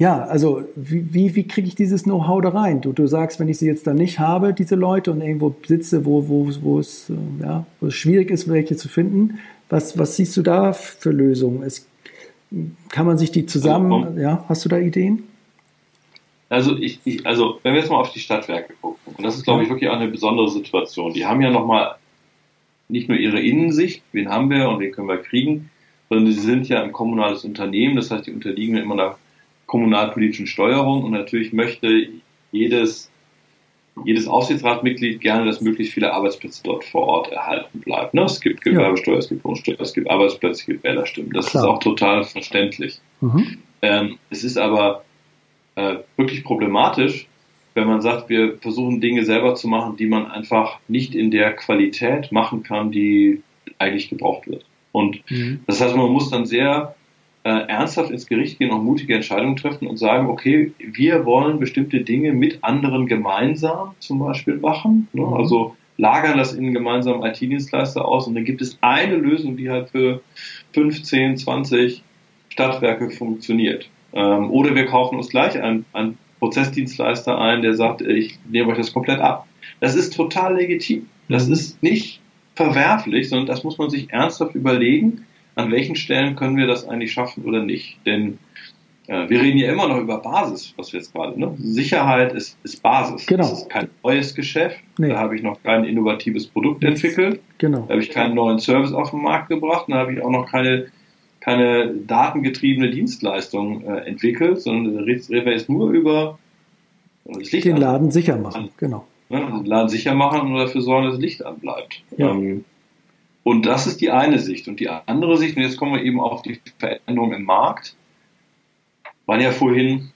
ja, also wie, wie, wie kriege ich dieses Know-how da rein? Du, du sagst, wenn ich sie jetzt da nicht habe, diese Leute, und irgendwo sitze, wo, wo, wo, es, äh, ja, wo es schwierig ist, welche zu finden, was, was siehst du da für Lösungen? Es, kann man sich die zusammen, also, ja, hast du da Ideen? Also, ich, ich, also wenn wir jetzt mal auf die Stadtwerke gucken, und das ist, glaube ich, wirklich auch eine besondere Situation. Die haben ja nochmal nicht nur ihre Innensicht, wen haben wir und wen können wir kriegen, sondern sie sind ja ein kommunales Unternehmen, das heißt, die unterliegen immer einer kommunalpolitischen Steuerung und natürlich möchte jedes, jedes Aufsichtsratmitglied gerne, dass möglichst viele Arbeitsplätze dort vor Ort erhalten bleiben. Ne? Es gibt Gewerbesteuer, es gibt Wohnsteuer, es gibt Arbeitsplätze, es gibt Wählerstimmen. Das Klar. ist auch total verständlich. Mhm. Ähm, es ist aber äh, wirklich problematisch, wenn man sagt, wir versuchen Dinge selber zu machen, die man einfach nicht in der Qualität machen kann, die eigentlich gebraucht wird. Und mhm. das heißt, man muss dann sehr äh, ernsthaft ins Gericht gehen und mutige Entscheidungen treffen und sagen, okay, wir wollen bestimmte Dinge mit anderen gemeinsam zum Beispiel machen. Ne? Mhm. Also lagern das in einen gemeinsamen IT-Dienstleister aus und dann gibt es eine Lösung, die halt für 15, 20 Stadtwerke funktioniert. Ähm, oder wir kaufen uns gleich einen, einen Prozessdienstleister ein, der sagt, ich nehme euch das komplett ab. Das ist total legitim. Das mhm. ist nicht verwerflich, sondern das muss man sich ernsthaft überlegen an welchen Stellen können wir das eigentlich schaffen oder nicht. Denn äh, wir reden ja immer noch über Basis, was wir jetzt gerade, ne? Sicherheit ist, ist Basis. Genau. Das ist kein neues Geschäft. Nee. Da habe ich noch kein innovatives Produkt entwickelt. Genau. Da habe ich keinen neuen Service auf den Markt gebracht. Da habe ich auch noch keine, keine datengetriebene Dienstleistung äh, entwickelt, sondern da reden wir jetzt nur über das Licht Den Laden sicher machen, genau. Ne? Den Laden sicher machen und dafür sorgen, dass das Licht anbleibt. Ja. Ähm, und das ist die eine Sicht. Und die andere Sicht, und jetzt kommen wir eben auf die Veränderung im Markt, war ja vorhin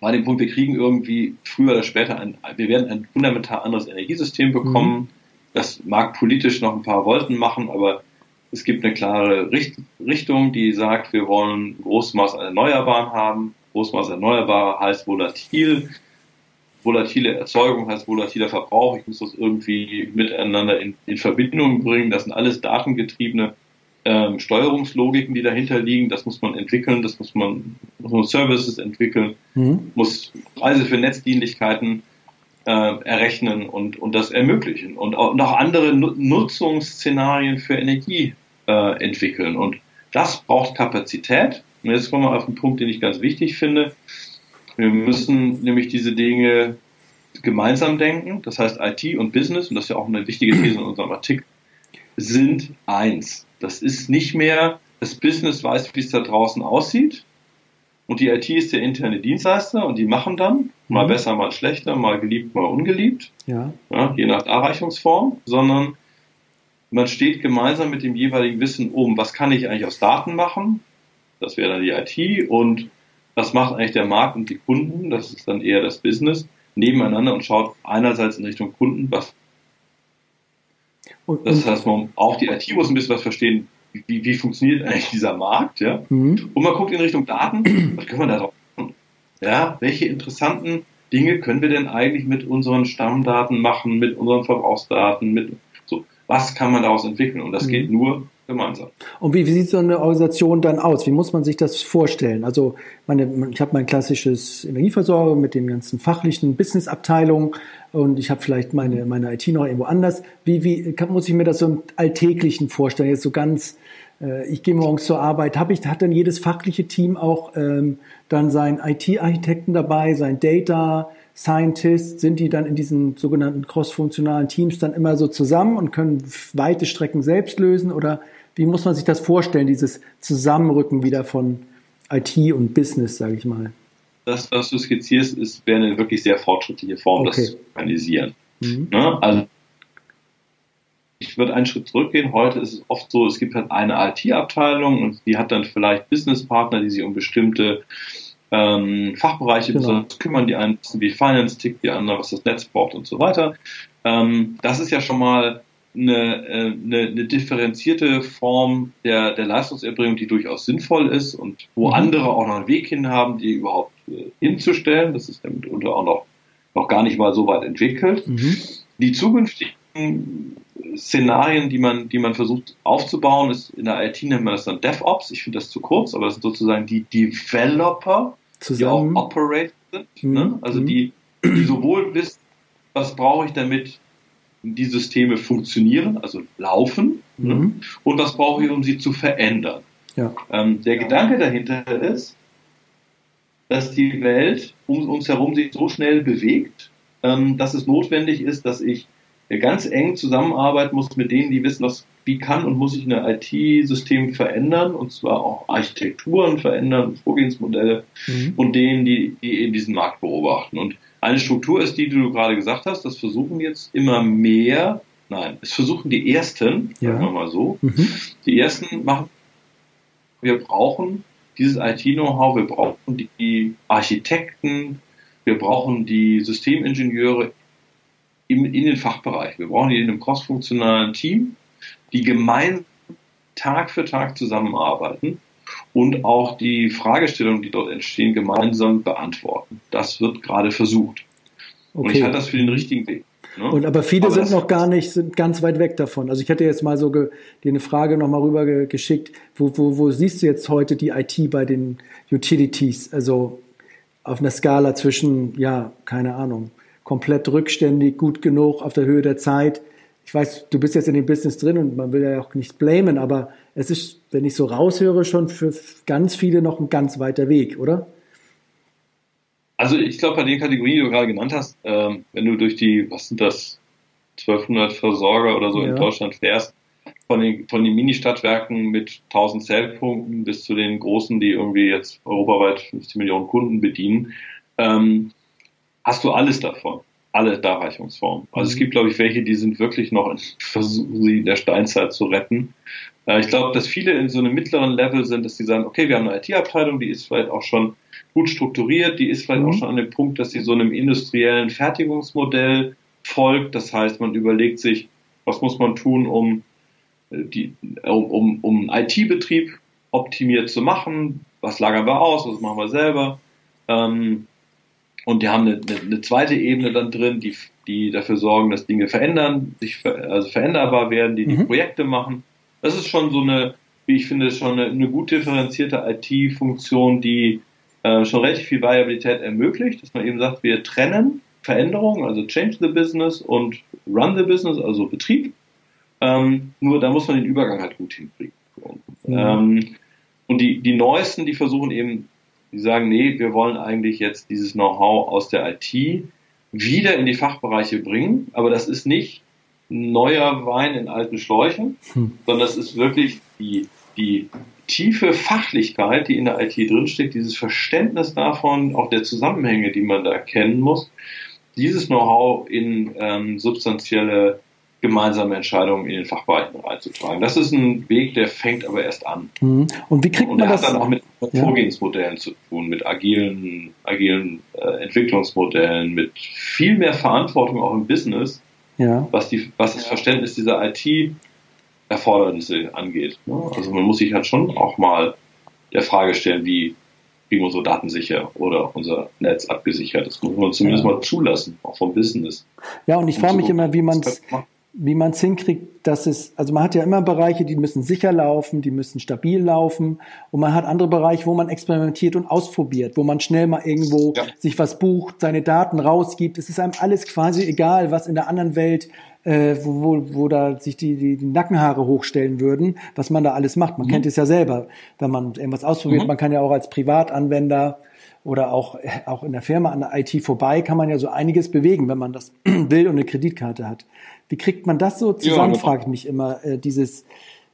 war den Punkt, wir kriegen irgendwie früher oder später ein, wir werden ein fundamental anderes Energiesystem bekommen. Mhm. Das mag politisch noch ein paar Wolken machen, aber es gibt eine klare Richtung, die sagt, wir wollen Großmaß an Erneuerbaren haben. Großmaß Erneuerbare heißt volatil volatile Erzeugung heißt volatiler Verbrauch. Ich muss das irgendwie miteinander in, in Verbindung bringen. Das sind alles datengetriebene ähm, Steuerungslogiken, die dahinter liegen. Das muss man entwickeln, das muss man, muss man Services entwickeln, mhm. muss Preise für Netzdienlichkeiten äh, errechnen und, und das ermöglichen und auch noch andere Nutzungsszenarien für Energie äh, entwickeln. Und das braucht Kapazität. Und jetzt kommen wir auf einen Punkt, den ich ganz wichtig finde. Wir müssen nämlich diese Dinge gemeinsam denken. Das heißt, IT und Business, und das ist ja auch eine wichtige These in unserem Artikel, sind eins. Das ist nicht mehr, das Business weiß, wie es da draußen aussieht. Und die IT ist der interne Dienstleister und die machen dann, mal mhm. besser, mal schlechter, mal geliebt, mal ungeliebt, ja. ja. je nach Erreichungsform, sondern man steht gemeinsam mit dem jeweiligen Wissen um, was kann ich eigentlich aus Daten machen, das wäre dann die IT, und was macht eigentlich der Markt und die Kunden, das ist dann eher das Business, nebeneinander und schaut einerseits in Richtung Kunden, was und, das heißt, man, auch die IT muss ein bisschen was verstehen, wie, wie funktioniert eigentlich dieser Markt, ja. Mhm. Und man guckt in Richtung Daten, was können wir da drauf machen? Ja, welche interessanten Dinge können wir denn eigentlich mit unseren Stammdaten machen, mit unseren Verbrauchsdaten, mit so, was kann man daraus entwickeln? Und das mhm. geht nur gemeinsam. Und wie, wie sieht so eine Organisation dann aus? Wie muss man sich das vorstellen? Also meine, ich habe mein klassisches Energieversorger mit den ganzen fachlichen Businessabteilungen und ich habe vielleicht meine, meine IT noch irgendwo anders. Wie, wie kann, muss ich mir das so im Alltäglichen vorstellen? Jetzt so ganz, ich gehe morgens zur Arbeit. Hab ich, hat dann jedes fachliche Team auch ähm, dann seinen IT-Architekten dabei, sein Data, Scientist, sind die dann in diesen sogenannten cross-funktionalen Teams dann immer so zusammen und können weite Strecken selbst lösen? Oder wie muss man sich das vorstellen, dieses Zusammenrücken wieder von IT und Business, sage ich mal? Das, was du skizzierst, ist, wäre eine wirklich sehr fortschrittliche Form, okay. das zu organisieren. Mhm. Ne? Also, ich würde einen Schritt zurückgehen. Heute ist es oft so, es gibt halt eine IT-Abteilung und die hat dann vielleicht Businesspartner, die sich um bestimmte ähm, Fachbereiche genau. besonders kümmern. Die einen wissen, wie Finance tickt, die anderen, was das Netz braucht und so weiter. Ähm, das ist ja schon mal eine, äh, eine, eine differenzierte Form der, der Leistungserbringung, die durchaus sinnvoll ist und wo mhm. andere auch noch einen Weg hin haben, die überhaupt äh, hinzustellen. Das ist ja mitunter auch noch, noch gar nicht mal so weit entwickelt. Mhm. Die zukünftigen Szenarien, die man, die man versucht aufzubauen, ist in der IT nennt man das dann DevOps. Ich finde das zu kurz, aber das sind sozusagen die Developer, Zusammen. die auch Operator sind. Mhm. Ne? Also mhm. die, die sowohl wissen, was brauche ich, damit die Systeme funktionieren, also laufen, ne? mhm. ne? und was brauche ich, um sie zu verändern. Ja. Ähm, der Gedanke dahinter ist, dass die Welt um uns herum sich so schnell bewegt, ähm, dass es notwendig ist, dass ich ganz eng zusammenarbeiten muss mit denen, die wissen, was, wie kann und muss ich ein IT-System verändern, und zwar auch Architekturen verändern, Vorgehensmodelle mhm. und denen, die, die eben diesen Markt beobachten. Und eine Struktur ist die, die du gerade gesagt hast, das versuchen jetzt immer mehr, nein, es versuchen die Ersten, ja. sagen wir mal so, mhm. die Ersten machen, wir brauchen dieses IT-Know-how, wir brauchen die Architekten, wir brauchen die Systemingenieure in, in den Fachbereich. Wir brauchen die in einem crossfunktionalen Team, die gemeinsam Tag für Tag zusammenarbeiten und auch die Fragestellungen, die dort entstehen, gemeinsam beantworten. Das wird gerade versucht. Okay. Und ich halte das für den richtigen Weg. Ne? Und aber viele aber sind noch gar nicht, sind ganz weit weg davon. Also ich hätte jetzt mal so ge, dir eine Frage nochmal rüber ge, geschickt. Wo, wo, wo siehst du jetzt heute die IT bei den Utilities? Also auf einer Skala zwischen, ja, keine Ahnung, komplett rückständig, gut genug, auf der Höhe der Zeit. Ich weiß, du bist jetzt in dem Business drin und man will ja auch nichts blamen, aber es ist, wenn ich so raushöre, schon für ganz viele noch ein ganz weiter Weg, oder? Also ich glaube, bei den Kategorien, die du gerade genannt hast, ähm, wenn du durch die, was sind das, 1200 Versorger oder so ja. in Deutschland fährst, von den, von den Mini-Stadtwerken mit 1000 Zellpunkten bis zu den großen, die irgendwie jetzt europaweit 50 Millionen Kunden bedienen, ähm, hast du alles davon. Alle Darreichungsformen. Also mhm. es gibt, glaube ich, welche, die sind wirklich noch in versuchen, sie in der Steinzeit zu retten. Äh, ich glaube, dass viele in so einem mittleren Level sind, dass sie sagen, okay, wir haben eine IT-Abteilung, die ist vielleicht auch schon gut strukturiert, die ist vielleicht mhm. auch schon an dem Punkt, dass sie so einem industriellen Fertigungsmodell folgt. Das heißt, man überlegt sich, was muss man tun, um äh, die, um, um, um IT-Betrieb optimiert zu machen, was lagern wir aus, was machen wir selber. Ähm, und die haben eine, eine, zweite Ebene dann drin, die, die dafür sorgen, dass Dinge verändern, sich ver, also veränderbar werden, die die mhm. Projekte machen. Das ist schon so eine, wie ich finde, schon eine, eine gut differenzierte IT-Funktion, die äh, schon relativ viel Variabilität ermöglicht, dass man eben sagt, wir trennen Veränderungen, also change the business und run the business, also Betrieb. Ähm, nur da muss man den Übergang halt gut hinkriegen. Mhm. Ähm, und die, die neuesten, die versuchen eben die sagen, nee, wir wollen eigentlich jetzt dieses Know-how aus der IT wieder in die Fachbereiche bringen, aber das ist nicht neuer Wein in alten Schläuchen, hm. sondern das ist wirklich die, die tiefe Fachlichkeit, die in der IT drinsteckt, dieses Verständnis davon, auch der Zusammenhänge, die man da erkennen muss, dieses Know-how in ähm, substanzielle gemeinsame Entscheidungen in den Fachbereichen reinzutragen. Das ist ein Weg, der fängt aber erst an. Mhm. Und wie kriegt und man das? hat dann auch mit Vorgehensmodellen ja. zu tun, mit agilen, agilen äh, Entwicklungsmodellen, mit viel mehr Verantwortung auch im Business, ja. was, die, was das Verständnis dieser IT-Erfordernisse angeht. Ne? Also man muss sich halt schon auch mal der Frage stellen, wie kriegen wir unsere Daten sicher oder unser Netz abgesichert. Das muss man zumindest ja. mal zulassen, auch vom Business. Ja, und ich frage mich immer, wie man es wie man es hinkriegt, dass es, also man hat ja immer Bereiche, die müssen sicher laufen, die müssen stabil laufen und man hat andere Bereiche, wo man experimentiert und ausprobiert, wo man schnell mal irgendwo ja. sich was bucht, seine Daten rausgibt. Es ist einem alles quasi egal, was in der anderen Welt, äh, wo, wo, wo da sich die, die, die Nackenhaare hochstellen würden, was man da alles macht. Man mhm. kennt es ja selber, wenn man irgendwas ausprobiert. Mhm. Man kann ja auch als Privatanwender oder auch, auch in der Firma an der IT vorbei, kann man ja so einiges bewegen, wenn man das will und eine Kreditkarte hat. Wie kriegt man das so zusammen, ja, frage ich mich immer. Äh, dieses,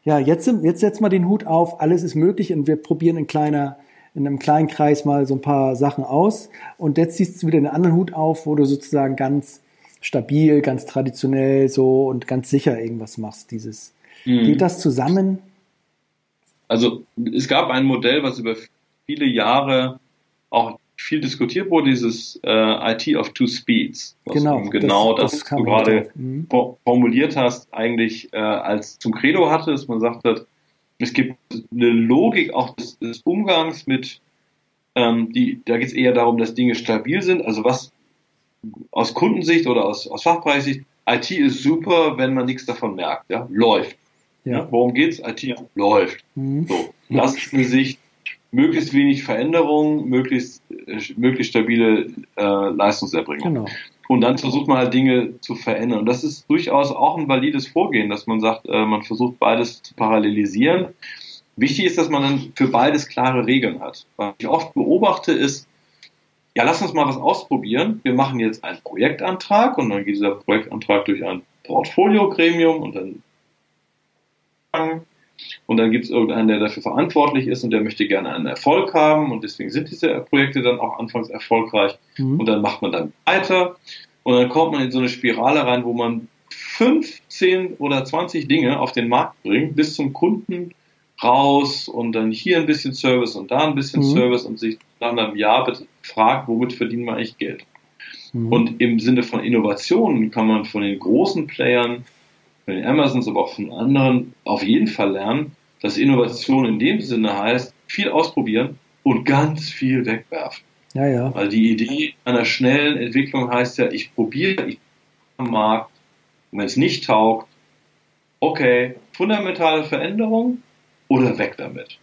ja, jetzt, jetzt setzt mal den Hut auf, alles ist möglich und wir probieren in kleiner, in einem kleinen Kreis mal so ein paar Sachen aus. Und jetzt ziehst du wieder einen anderen Hut auf, wo du sozusagen ganz stabil, ganz traditionell so und ganz sicher irgendwas machst. Dieses, mhm. geht das zusammen? Also, es gab ein Modell, was über viele Jahre auch viel diskutiert wurde, dieses äh, IT of Two Speeds. Was genau, genau das, das, das du gerade mhm. formuliert hast, eigentlich äh, als zum Credo hatte, dass man sagt hat, es gibt eine Logik auch des, des Umgangs mit, ähm, die, da geht es eher darum, dass Dinge stabil sind. Also was aus Kundensicht oder aus, aus Fachpreissicht, IT ist super, wenn man nichts davon merkt. Ja? Läuft. Ja. Worum geht's? IT läuft. Mhm. So, das ist eine Sicht, möglichst wenig Veränderung, möglichst, äh, möglichst stabile äh, Leistungserbringung. Genau. Und dann versucht man halt Dinge zu verändern. Und das ist durchaus auch ein valides Vorgehen, dass man sagt, äh, man versucht beides zu parallelisieren. Wichtig ist, dass man dann für beides klare Regeln hat. Was ich oft beobachte ist, ja, lass uns mal was ausprobieren. Wir machen jetzt einen Projektantrag und dann geht dieser Projektantrag durch ein Portfolio-Gremium und dann und dann gibt es irgendeinen, der dafür verantwortlich ist und der möchte gerne einen Erfolg haben und deswegen sind diese Projekte dann auch anfangs erfolgreich mhm. und dann macht man dann weiter und dann kommt man in so eine Spirale rein, wo man 15 oder 20 Dinge auf den Markt bringt, bis zum Kunden raus und dann hier ein bisschen Service und da ein bisschen mhm. Service und sich dann im Jahr fragt, womit verdienen wir eigentlich Geld? Mhm. Und im Sinne von Innovationen kann man von den großen Playern von den Amazons, aber auch von anderen auf jeden Fall lernen, dass Innovation in dem Sinne heißt, viel ausprobieren und ganz viel wegwerfen. Ja, ja. Weil die Idee einer schnellen Entwicklung heißt ja, ich probiere ich am Markt und wenn es nicht taugt, okay, fundamentale Veränderung oder weg damit.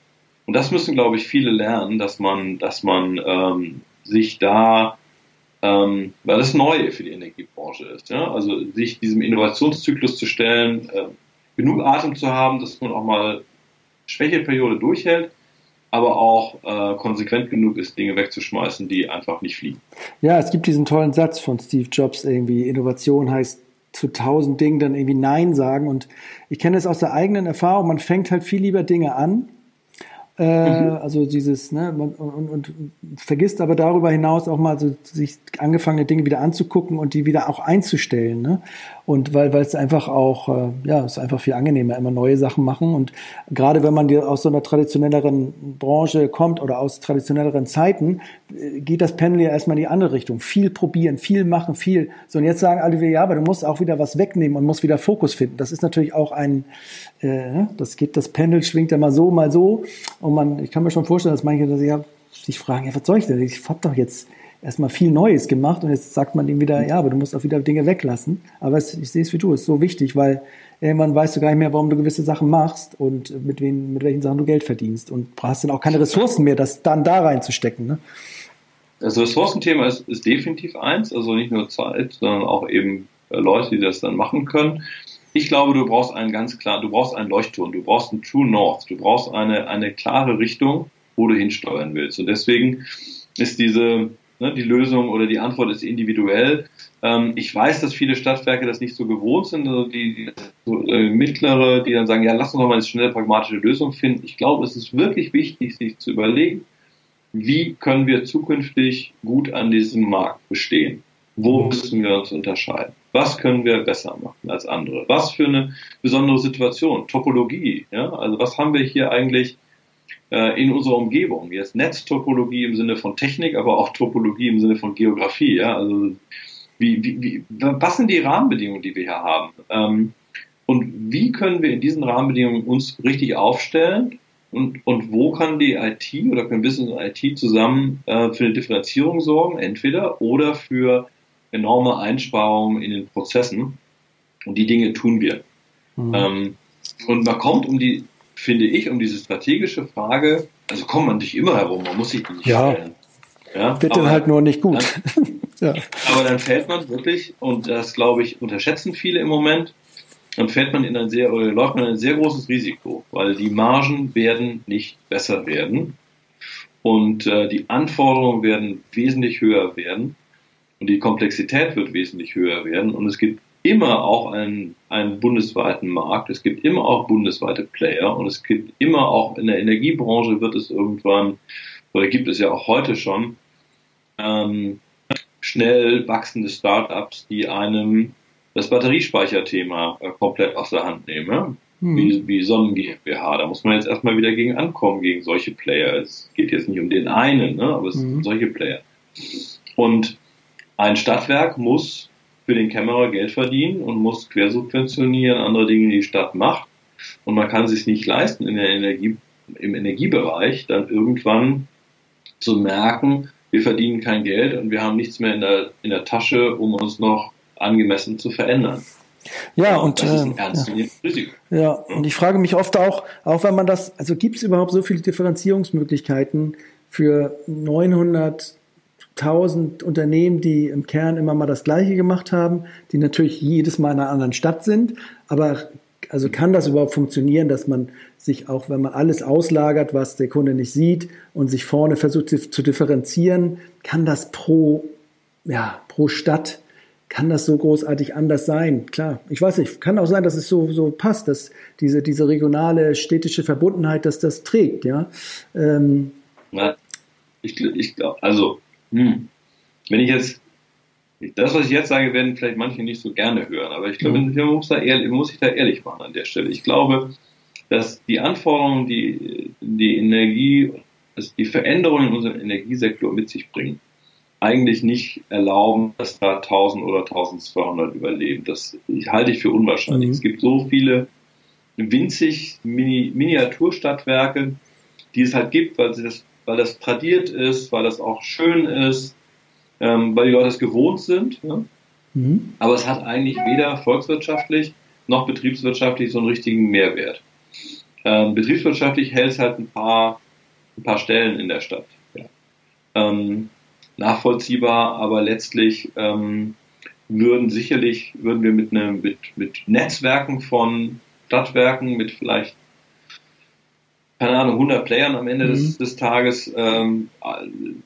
Und das müssen, glaube ich, viele lernen, dass man, dass man ähm, sich da ähm, weil das Neue für die Energiebranche ist. Ja? Also sich diesem Innovationszyklus zu stellen, äh, genug Atem zu haben, dass man auch mal Schwächeperiode durchhält, aber auch äh, konsequent genug ist, Dinge wegzuschmeißen, die einfach nicht fliegen. Ja, es gibt diesen tollen Satz von Steve Jobs, irgendwie Innovation heißt zu tausend Dingen dann irgendwie Nein sagen. Und ich kenne es aus der eigenen Erfahrung, man fängt halt viel lieber Dinge an, mhm. Also dieses, ne, und, und, und, vergisst aber darüber hinaus auch mal so sich angefangene Dinge wieder anzugucken und die wieder auch einzustellen. Ne? Und weil weil es einfach auch, äh, ja, es ist einfach viel angenehmer, immer neue Sachen machen. Und gerade wenn man aus so einer traditionelleren Branche kommt oder aus traditionelleren Zeiten, äh, geht das Pendel ja erstmal in die andere Richtung. Viel probieren, viel machen, viel. So, und jetzt sagen alle wieder, ja, aber du musst auch wieder was wegnehmen und musst wieder Fokus finden. Das ist natürlich auch ein, äh, ne, das geht, das Pendel schwingt ja mal so, mal so. Und man, ich kann mir schon vorstellen, dass manche ja, sich fragen, ja, was soll ich denn? Ich hab doch jetzt erstmal viel Neues gemacht und jetzt sagt man ihm wieder, ja, aber du musst auch wieder Dinge weglassen. Aber es, ich sehe es wie du, es ist so wichtig, weil irgendwann weißt du gar nicht mehr, warum du gewisse Sachen machst und mit, wen, mit welchen Sachen du Geld verdienst und hast dann auch keine Ressourcen mehr, das dann da reinzustecken. Ne? Das Ressourcenthema ist, ist definitiv eins, also nicht nur Zeit, sondern auch eben äh, Leute, die das dann machen können. Ich glaube, du brauchst einen ganz klar, du brauchst einen Leuchtturm, du brauchst einen True North, du brauchst eine, eine klare Richtung, wo du hinsteuern willst. Und deswegen ist diese, Ne, die Lösung oder die Antwort ist individuell. Ähm, ich weiß, dass viele Stadtwerke das nicht so gewohnt sind, also die, die so, äh, mittlere, die dann sagen, ja, lass uns doch mal eine schnelle pragmatische Lösung finden. Ich glaube, es ist wirklich wichtig, sich zu überlegen, wie können wir zukünftig gut an diesem Markt bestehen? Wo müssen wir uns unterscheiden? Was können wir besser machen als andere? Was für eine besondere Situation? Topologie, ja? Also was haben wir hier eigentlich in unserer Umgebung. Jetzt Netztopologie im Sinne von Technik, aber auch Topologie im Sinne von Geografie. Ja? Also wie, wie, wie, was sind die Rahmenbedingungen, die wir hier haben? Ähm, und wie können wir in diesen Rahmenbedingungen uns richtig aufstellen? Und, und wo kann die IT oder können Business und IT zusammen äh, für eine Differenzierung sorgen, entweder oder für enorme Einsparungen in den Prozessen? Und die Dinge tun wir. Mhm. Ähm, und man kommt um die finde ich, um diese strategische Frage, also kommt man nicht immer herum, man muss sich die nicht ja. stellen. Ja, wird dann halt nur nicht gut. Dann, ja. Aber dann fällt man wirklich, und das glaube ich, unterschätzen viele im Moment, dann fällt man in ein sehr, oder läuft man in ein sehr großes Risiko, weil die Margen werden nicht besser werden und äh, die Anforderungen werden wesentlich höher werden und die Komplexität wird wesentlich höher werden und es gibt immer auch einen, einen bundesweiten Markt, es gibt immer auch bundesweite Player und es gibt immer auch in der Energiebranche wird es irgendwann, oder gibt es ja auch heute schon, ähm, schnell wachsende Startups, die einem das Batteriespeicherthema äh, komplett aus der Hand nehmen. hm. wie, wie Sonnen GmbH. Da muss man jetzt erstmal wieder gegen ankommen, gegen solche Player. Es geht jetzt nicht um den einen, ne, aber es hm. sind solche Player. Und ein Stadtwerk muss für den Kämmerer Geld verdienen und muss quersubventionieren, andere Dinge, die die Stadt macht. Und man kann es sich nicht leisten, in der Energie, im Energiebereich dann irgendwann zu merken, wir verdienen kein Geld und wir haben nichts mehr in der, in der Tasche, um uns noch angemessen zu verändern. Ja, und das ist ein äh, ernstzunehmendes ja. Risiko. Ja, und ich frage mich oft auch, auch wenn man das, also gibt es überhaupt so viele Differenzierungsmöglichkeiten für 900.000 Unternehmen, die im Kern immer mal das Gleiche gemacht haben, die natürlich jedes Mal in einer anderen Stadt sind, aber also kann das überhaupt funktionieren, dass man sich auch, wenn man alles auslagert, was der Kunde nicht sieht und sich vorne versucht zu differenzieren, kann das pro, ja, pro Stadt kann das so großartig anders sein? Klar, ich weiß nicht, kann auch sein, dass es so, so passt, dass diese, diese regionale städtische Verbundenheit, dass das trägt, ja. Ähm, ja ich, ich glaube, also, hm, wenn ich jetzt, das, was ich jetzt sage, werden vielleicht manche nicht so gerne hören, aber ich glaube, mhm. man muss, da ehrlich, muss ich da ehrlich machen an der Stelle. Ich glaube, dass die Anforderungen, die die Energie, also die Veränderungen in unserem Energiesektor mit sich bringen, eigentlich nicht erlauben, dass da 1000 oder 1200 überleben. Das halte ich für unwahrscheinlich. Mhm. Es gibt so viele winzig Mini Miniaturstadtwerke, die es halt gibt, weil, sie das, weil das tradiert ist, weil das auch schön ist, ähm, weil die Leute es gewohnt sind. Ja? Mhm. Aber es hat eigentlich weder volkswirtschaftlich noch betriebswirtschaftlich so einen richtigen Mehrwert. Ähm, betriebswirtschaftlich hält es halt ein paar, ein paar Stellen in der Stadt. Ja. Ähm, nachvollziehbar, aber letztlich ähm, würden sicherlich, würden wir mit, ne, mit, mit Netzwerken von Stadtwerken, mit vielleicht, keine Ahnung, 100 Playern am Ende mhm. des, des Tages ähm,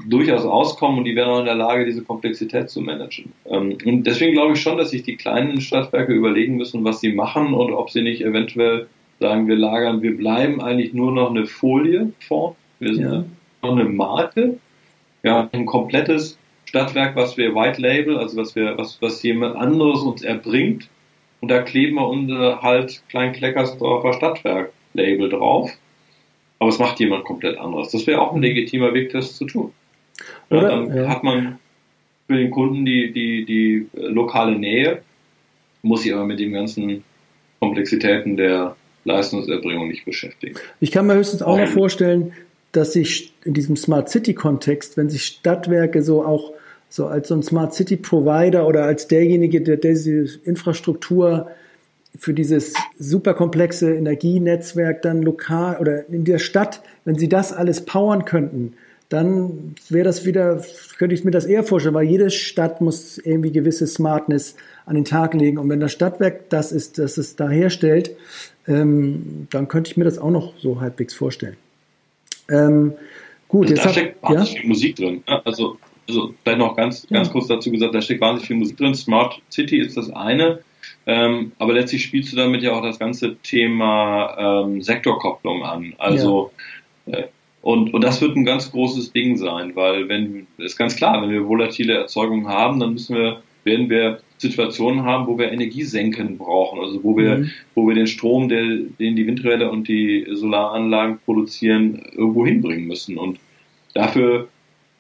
durchaus auskommen und die wären auch in der Lage, diese Komplexität zu managen. Ähm, und deswegen glaube ich schon, dass sich die kleinen Stadtwerke überlegen müssen, was sie machen und ob sie nicht eventuell sagen, wir lagern, wir bleiben eigentlich nur noch eine Folie vor, wir sind ja. noch eine Marke ja, ein komplettes Stadtwerk, was wir White Label, also was wir, was, was jemand anderes uns erbringt. Und da kleben wir unser halt Klein-Kleckersdorfer Stadtwerk-Label drauf. Aber es macht jemand komplett anderes. Das wäre auch ein legitimer Weg, das zu tun. Ja, Oder, dann ja. hat man für den Kunden die, die, die lokale Nähe, muss sich aber mit den ganzen Komplexitäten der Leistungserbringung nicht beschäftigen. Ich kann mir höchstens auch noch vorstellen, dass sich in diesem Smart City Kontext, wenn sich Stadtwerke so auch so als so ein Smart City Provider oder als derjenige, der diese Infrastruktur für dieses superkomplexe Energienetzwerk dann lokal oder in der Stadt, wenn sie das alles powern könnten, dann wäre das wieder, könnte ich mir das eher vorstellen, weil jede Stadt muss irgendwie gewisse Smartness an den Tag legen. Und wenn das Stadtwerk das ist, das es da herstellt, ähm, dann könnte ich mir das auch noch so halbwegs vorstellen. Ähm, gut, also jetzt da steckt wahnsinnig ja? viel Musik drin. Also, also vielleicht noch ganz, ganz ja. kurz dazu gesagt, da steckt wahnsinnig viel Musik drin. Smart City ist das eine. Ähm, aber letztlich spielst du damit ja auch das ganze Thema ähm, Sektorkopplung an. Also ja. äh, und, und das wird ein ganz großes Ding sein, weil wenn ist ganz klar, wenn wir volatile Erzeugung haben, dann müssen wir, werden wir Situationen haben, wo wir Energiesenken brauchen, also wo wir, mhm. wo wir den Strom, der, den die Windräder und die Solaranlagen produzieren, irgendwo hinbringen müssen. Und dafür,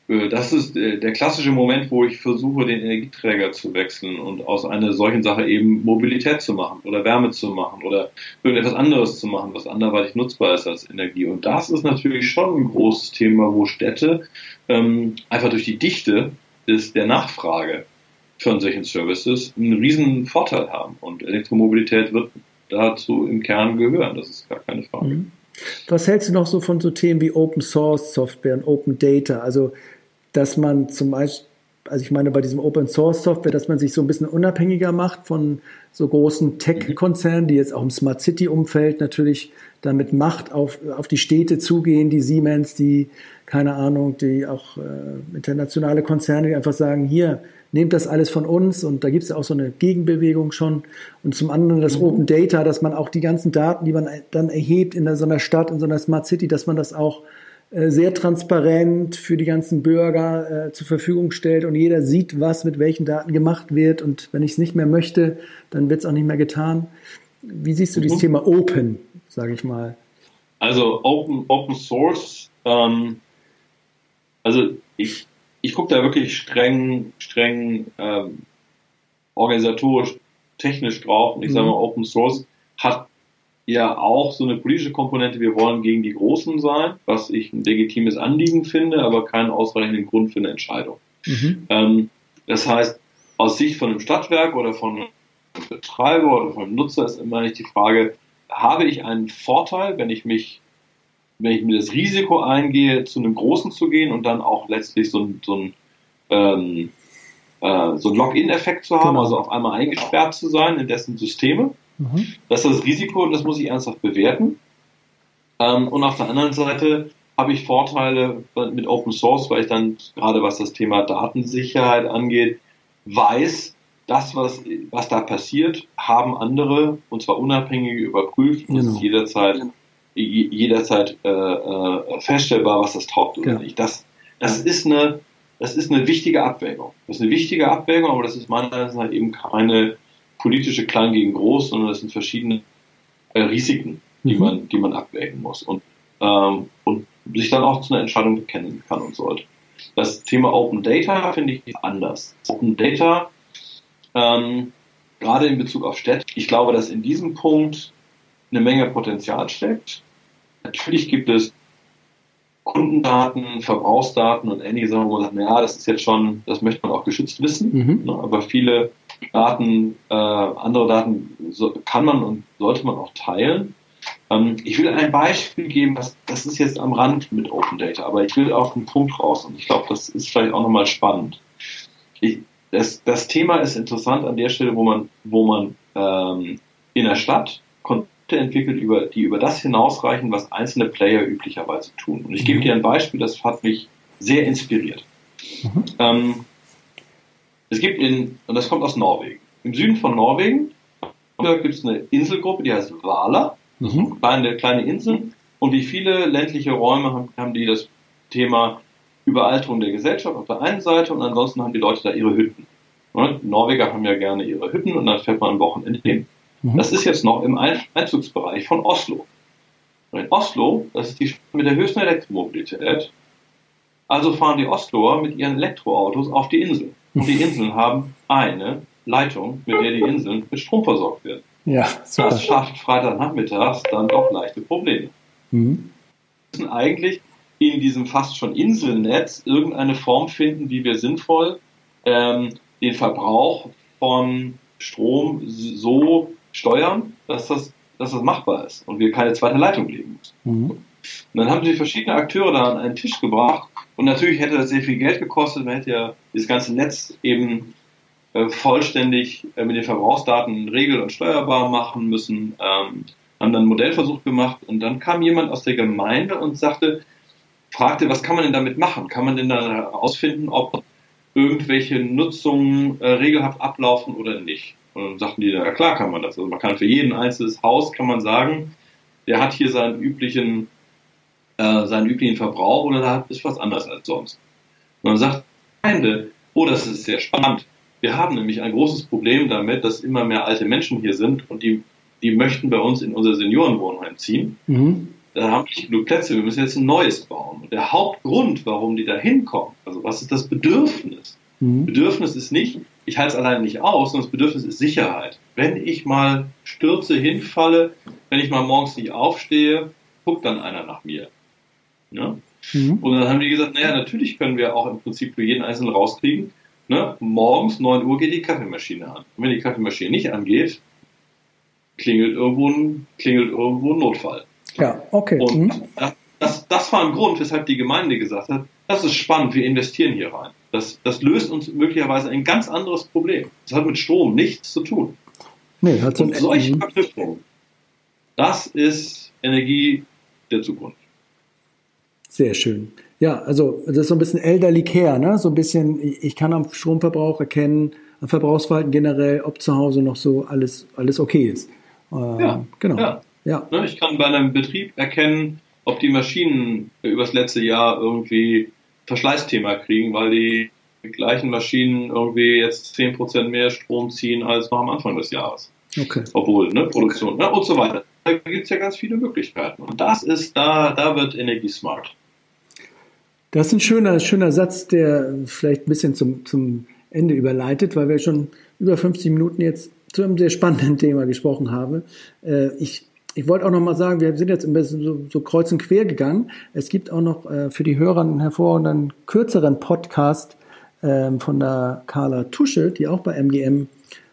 das ist äh, der klassische Moment, wo ich versuche, den Energieträger zu wechseln und aus einer solchen Sache eben Mobilität zu machen oder Wärme zu machen oder irgendetwas anderes zu machen, was anderweitig nutzbar ist als Energie. Und das ist natürlich schon ein großes Thema, wo Städte ähm, einfach durch die Dichte des, der Nachfrage von solchen Services einen riesen Vorteil haben. Und Elektromobilität wird dazu im Kern gehören, das ist gar keine Frage. Mhm. Was hältst du noch so von so Themen wie Open Source Software und Open Data? Also, dass man zum Beispiel, also ich meine bei diesem Open Source Software, dass man sich so ein bisschen unabhängiger macht von so großen Tech-Konzernen, die jetzt auch im Smart City-Umfeld natürlich damit Macht auf, auf die Städte zugehen, die Siemens, die, keine Ahnung, die auch äh, internationale Konzerne, die einfach sagen, hier, nehmt das alles von uns und da gibt es ja auch so eine Gegenbewegung schon. Und zum anderen das mhm. Open Data, dass man auch die ganzen Daten, die man dann erhebt in so einer Stadt, in so einer Smart City, dass man das auch äh, sehr transparent für die ganzen Bürger äh, zur Verfügung stellt und jeder sieht, was mit welchen Daten gemacht wird und wenn ich es nicht mehr möchte, dann wird es auch nicht mehr getan. wie siehst du dieses mhm. Thema Open, sage ich mal? Also Open, Open Source, ähm, also ich, ich gucke da wirklich streng, streng ähm, organisatorisch, technisch drauf. Und ich mhm. sage mal, Open Source hat ja auch so eine politische Komponente, wir wollen gegen die Großen sein, was ich ein legitimes Anliegen finde, aber keinen ausreichenden Grund für eine Entscheidung. Mhm. Ähm, das heißt, aus Sicht von einem Stadtwerk oder von einem Betreiber oder von einem Nutzer ist immer nicht die Frage, habe ich einen Vorteil, wenn ich mich, wenn ich mir das Risiko eingehe, zu einem Großen zu gehen und dann auch letztlich so ein, so ein, ähm, äh, so ein Login-Effekt zu haben, genau. also auf einmal eingesperrt zu sein in dessen Systeme. Mhm. Das ist das Risiko und das muss ich ernsthaft bewerten. Ähm, und auf der anderen Seite habe ich Vorteile mit Open Source, weil ich dann gerade was das Thema Datensicherheit angeht, weiß, das, was, was da passiert, haben andere, und zwar unabhängig überprüft und genau. es ist jederzeit, jederzeit äh, äh, feststellbar, was das taugt oder ja. nicht. Das, das ist eine, das ist eine wichtige Abwägung. Das ist eine wichtige Abwägung, aber das ist meiner Meinung nach eben keine politische Klein gegen Groß, sondern das sind verschiedene äh, Risiken, die mhm. man, die man abwägen muss und, ähm, und sich dann auch zu einer Entscheidung bekennen kann und sollte. Das Thema Open Data finde ich anders. Open Data, ähm, gerade in Bezug auf Städte, ich glaube, dass in diesem Punkt eine Menge Potenzial steckt. Natürlich gibt es Kundendaten, Verbrauchsdaten und ähnliche Sachen, wo man sagt, naja, das ist jetzt schon, das möchte man auch geschützt wissen. Mhm. Ne, aber viele Daten, äh, andere Daten so, kann man und sollte man auch teilen. Ähm, ich will ein Beispiel geben, was, das ist jetzt am Rand mit Open Data, aber ich will auf einen Punkt raus und ich glaube, das ist vielleicht auch nochmal spannend. Ich, das, das Thema ist interessant an der Stelle, wo man, wo man ähm, in der Stadt Konzepte entwickelt, über, die über das hinausreichen, was einzelne Player üblicherweise tun. Und ich gebe mhm. dir ein Beispiel, das hat mich sehr inspiriert. Mhm. Ähm, es gibt in, und das kommt aus Norwegen. Im Süden von Norwegen gibt es eine Inselgruppe, die heißt Vala. Mhm. kleine, kleine Inseln. Und wie viele ländliche Räume haben, haben die das Thema Überalterung der Gesellschaft auf der einen Seite und ansonsten haben die Leute da ihre Hütten. Und Norweger haben ja gerne ihre Hütten und dann fährt man am Wochenende hin. Mhm. Das ist jetzt noch im Einzugsbereich von Oslo. Und in Oslo, das ist die Stadt mit der höchsten Elektromobilität, also fahren die Osloer mit ihren Elektroautos auf die Insel. Und die Inseln haben eine Leitung, mit der die Inseln mit Strom versorgt werden. Ja, super. Das schafft Freitagnachmittags dann doch leichte Probleme. Mhm. Wir müssen eigentlich in diesem fast schon Inselnetz irgendeine Form finden, wie wir sinnvoll ähm, den Verbrauch von Strom so steuern, dass das, dass das machbar ist und wir keine zweite Leitung legen müssen. Mhm. Und dann haben sie verschiedene Akteure da an einen Tisch gebracht und natürlich hätte das sehr viel Geld gekostet, man hätte ja dieses ganze Netz eben äh, vollständig äh, mit den Verbrauchsdaten regel- und steuerbar machen müssen, ähm, haben dann einen Modellversuch gemacht und dann kam jemand aus der Gemeinde und sagte, fragte, was kann man denn damit machen? Kann man denn dann herausfinden, ob irgendwelche Nutzungen äh, regelhaft ablaufen oder nicht? Und dann sagten die, ja klar kann man das. Also man kann für jeden einzelnes Haus kann man sagen, der hat hier seinen üblichen äh, seinen üblichen Verbrauch oder da ist was anders als sonst. Und dann sagt die Gemeinde, oh, das ist sehr spannend. Wir haben nämlich ein großes Problem damit, dass immer mehr alte Menschen hier sind und die, die möchten bei uns in unser Seniorenwohnheim ziehen. Mhm. Da haben wir nicht genug Plätze, wir müssen jetzt ein neues bauen. Und der Hauptgrund, warum die da hinkommen, also was ist das Bedürfnis? Mhm. Bedürfnis ist nicht, ich halte es alleine nicht aus, sondern das Bedürfnis ist Sicherheit. Wenn ich mal stürze, hinfalle, wenn ich mal morgens nicht aufstehe, guckt dann einer nach mir. Ne? Mhm. Und dann haben die gesagt, naja, natürlich können wir auch im Prinzip für jeden Einzelnen rauskriegen, ne? morgens 9 Uhr geht die Kaffeemaschine an. Und wenn die Kaffeemaschine nicht angeht, klingelt irgendwo ein, klingelt irgendwo ein Notfall. Ja, okay. Und mhm. das, das war ein Grund, weshalb die Gemeinde gesagt hat, das ist spannend, wir investieren hier rein. Das, das löst uns möglicherweise ein ganz anderes Problem. Das hat mit Strom nichts zu tun. Nee, hat so Und solche Verknüpfungen, das ist Energie der Zukunft. Sehr schön. Ja, also das ist so ein bisschen elderly care, ne? So ein bisschen, ich kann am Stromverbrauch erkennen, am Verbrauchsverhalten generell, ob zu Hause noch so alles, alles okay ist. Äh, ja, genau. Ja. ja. Ne, ich kann bei einem Betrieb erkennen, ob die Maschinen übers letzte Jahr irgendwie Verschleißthema kriegen, weil die gleichen Maschinen irgendwie jetzt 10% mehr Strom ziehen als noch am Anfang des Jahres. Okay. Obwohl, ne, Produktion ne, und so weiter. Da gibt es ja ganz viele Möglichkeiten. Und das ist, da, da wird Energie smart. Das ist ein schöner, schöner Satz, der vielleicht ein bisschen zum, zum Ende überleitet, weil wir schon über 50 Minuten jetzt zu einem sehr spannenden Thema gesprochen haben. Äh, ich ich wollte auch noch mal sagen, wir sind jetzt ein bisschen so, so kreuz und quer gegangen. Es gibt auch noch äh, für die Hörer einen hervorragenden kürzeren Podcast ähm, von der Carla Tusche, die auch bei MGM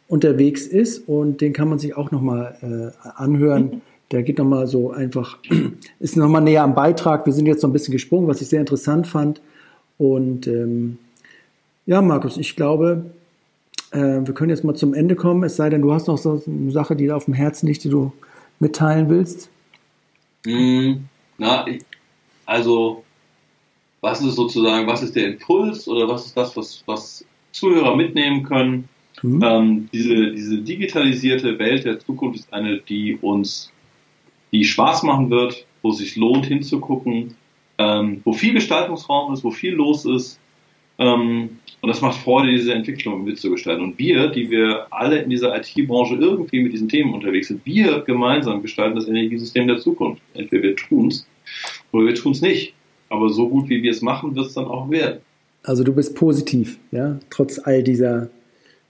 unterwegs ist und den kann man sich auch noch mal äh, anhören. Der geht noch mal so einfach, ist noch mal näher am Beitrag. Wir sind jetzt so ein bisschen gesprungen, was ich sehr interessant fand. Und ähm, ja, Markus, ich glaube, äh, wir können jetzt mal zum Ende kommen. Es sei denn, du hast noch so eine Sache, die da auf dem Herzen liegt, die du mitteilen willst? Mm, na, also, was ist sozusagen, was ist der Impuls oder was ist das, was, was Zuhörer mitnehmen können? Mhm. Ähm, diese, diese digitalisierte Welt der Zukunft ist eine, die uns, die Spaß machen wird, wo es sich lohnt hinzugucken, ähm, wo viel Gestaltungsraum ist, wo viel los ist, ähm, und das macht Freude, diese Entwicklung mitzugestalten. Und wir, die wir alle in dieser IT-Branche irgendwie mit diesen Themen unterwegs sind, wir gemeinsam gestalten das Energiesystem der Zukunft. Entweder wir tun es oder wir tun es nicht. Aber so gut wie wir es machen, wird es dann auch werden. Also du bist positiv, ja, trotz all dieser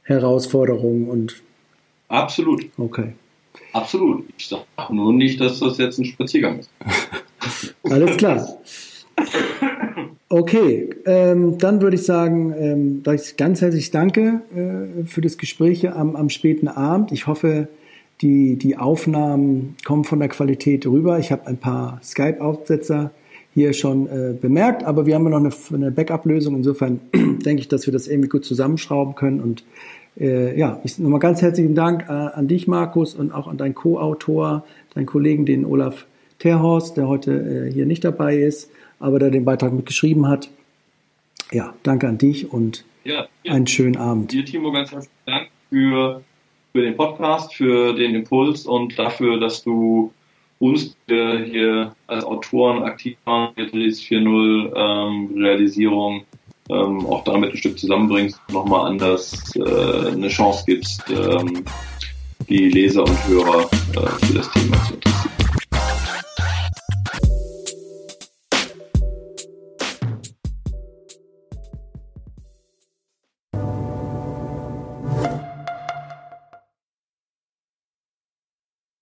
Herausforderungen und. Absolut. Okay. Absolut. Ich sage nur nicht, dass das jetzt ein Spaziergang ist. Alles klar. Okay, ähm, dann würde ich sagen, ähm, dass ich ganz herzlich danke äh, für das Gespräch am, am späten Abend. Ich hoffe, die, die Aufnahmen kommen von der Qualität rüber. Ich habe ein paar Skype-Aufsetzer hier schon äh, bemerkt, aber wir haben ja noch eine, eine Backup-Lösung. Insofern denke ich, dass wir das irgendwie gut zusammenschrauben können. Und äh, ja, ich nochmal ganz herzlichen Dank äh, an dich, Markus, und auch an deinen Co-Autor, deinen Kollegen, den Olaf Terhorst, der heute äh, hier nicht dabei ist aber der den Beitrag mitgeschrieben hat. Ja, danke an dich und ja, ja. einen schönen Abend. Dir, Timo, ganz herzlichen Dank für, für den Podcast, für den Impuls und dafür, dass du uns äh, hier als Autoren aktiv waren, die 4.0 ähm, Realisierung ähm, auch damit ein Stück zusammenbringst, nochmal anders äh, eine Chance gibst, ähm, die Leser und Hörer äh, für das Thema zu interessieren.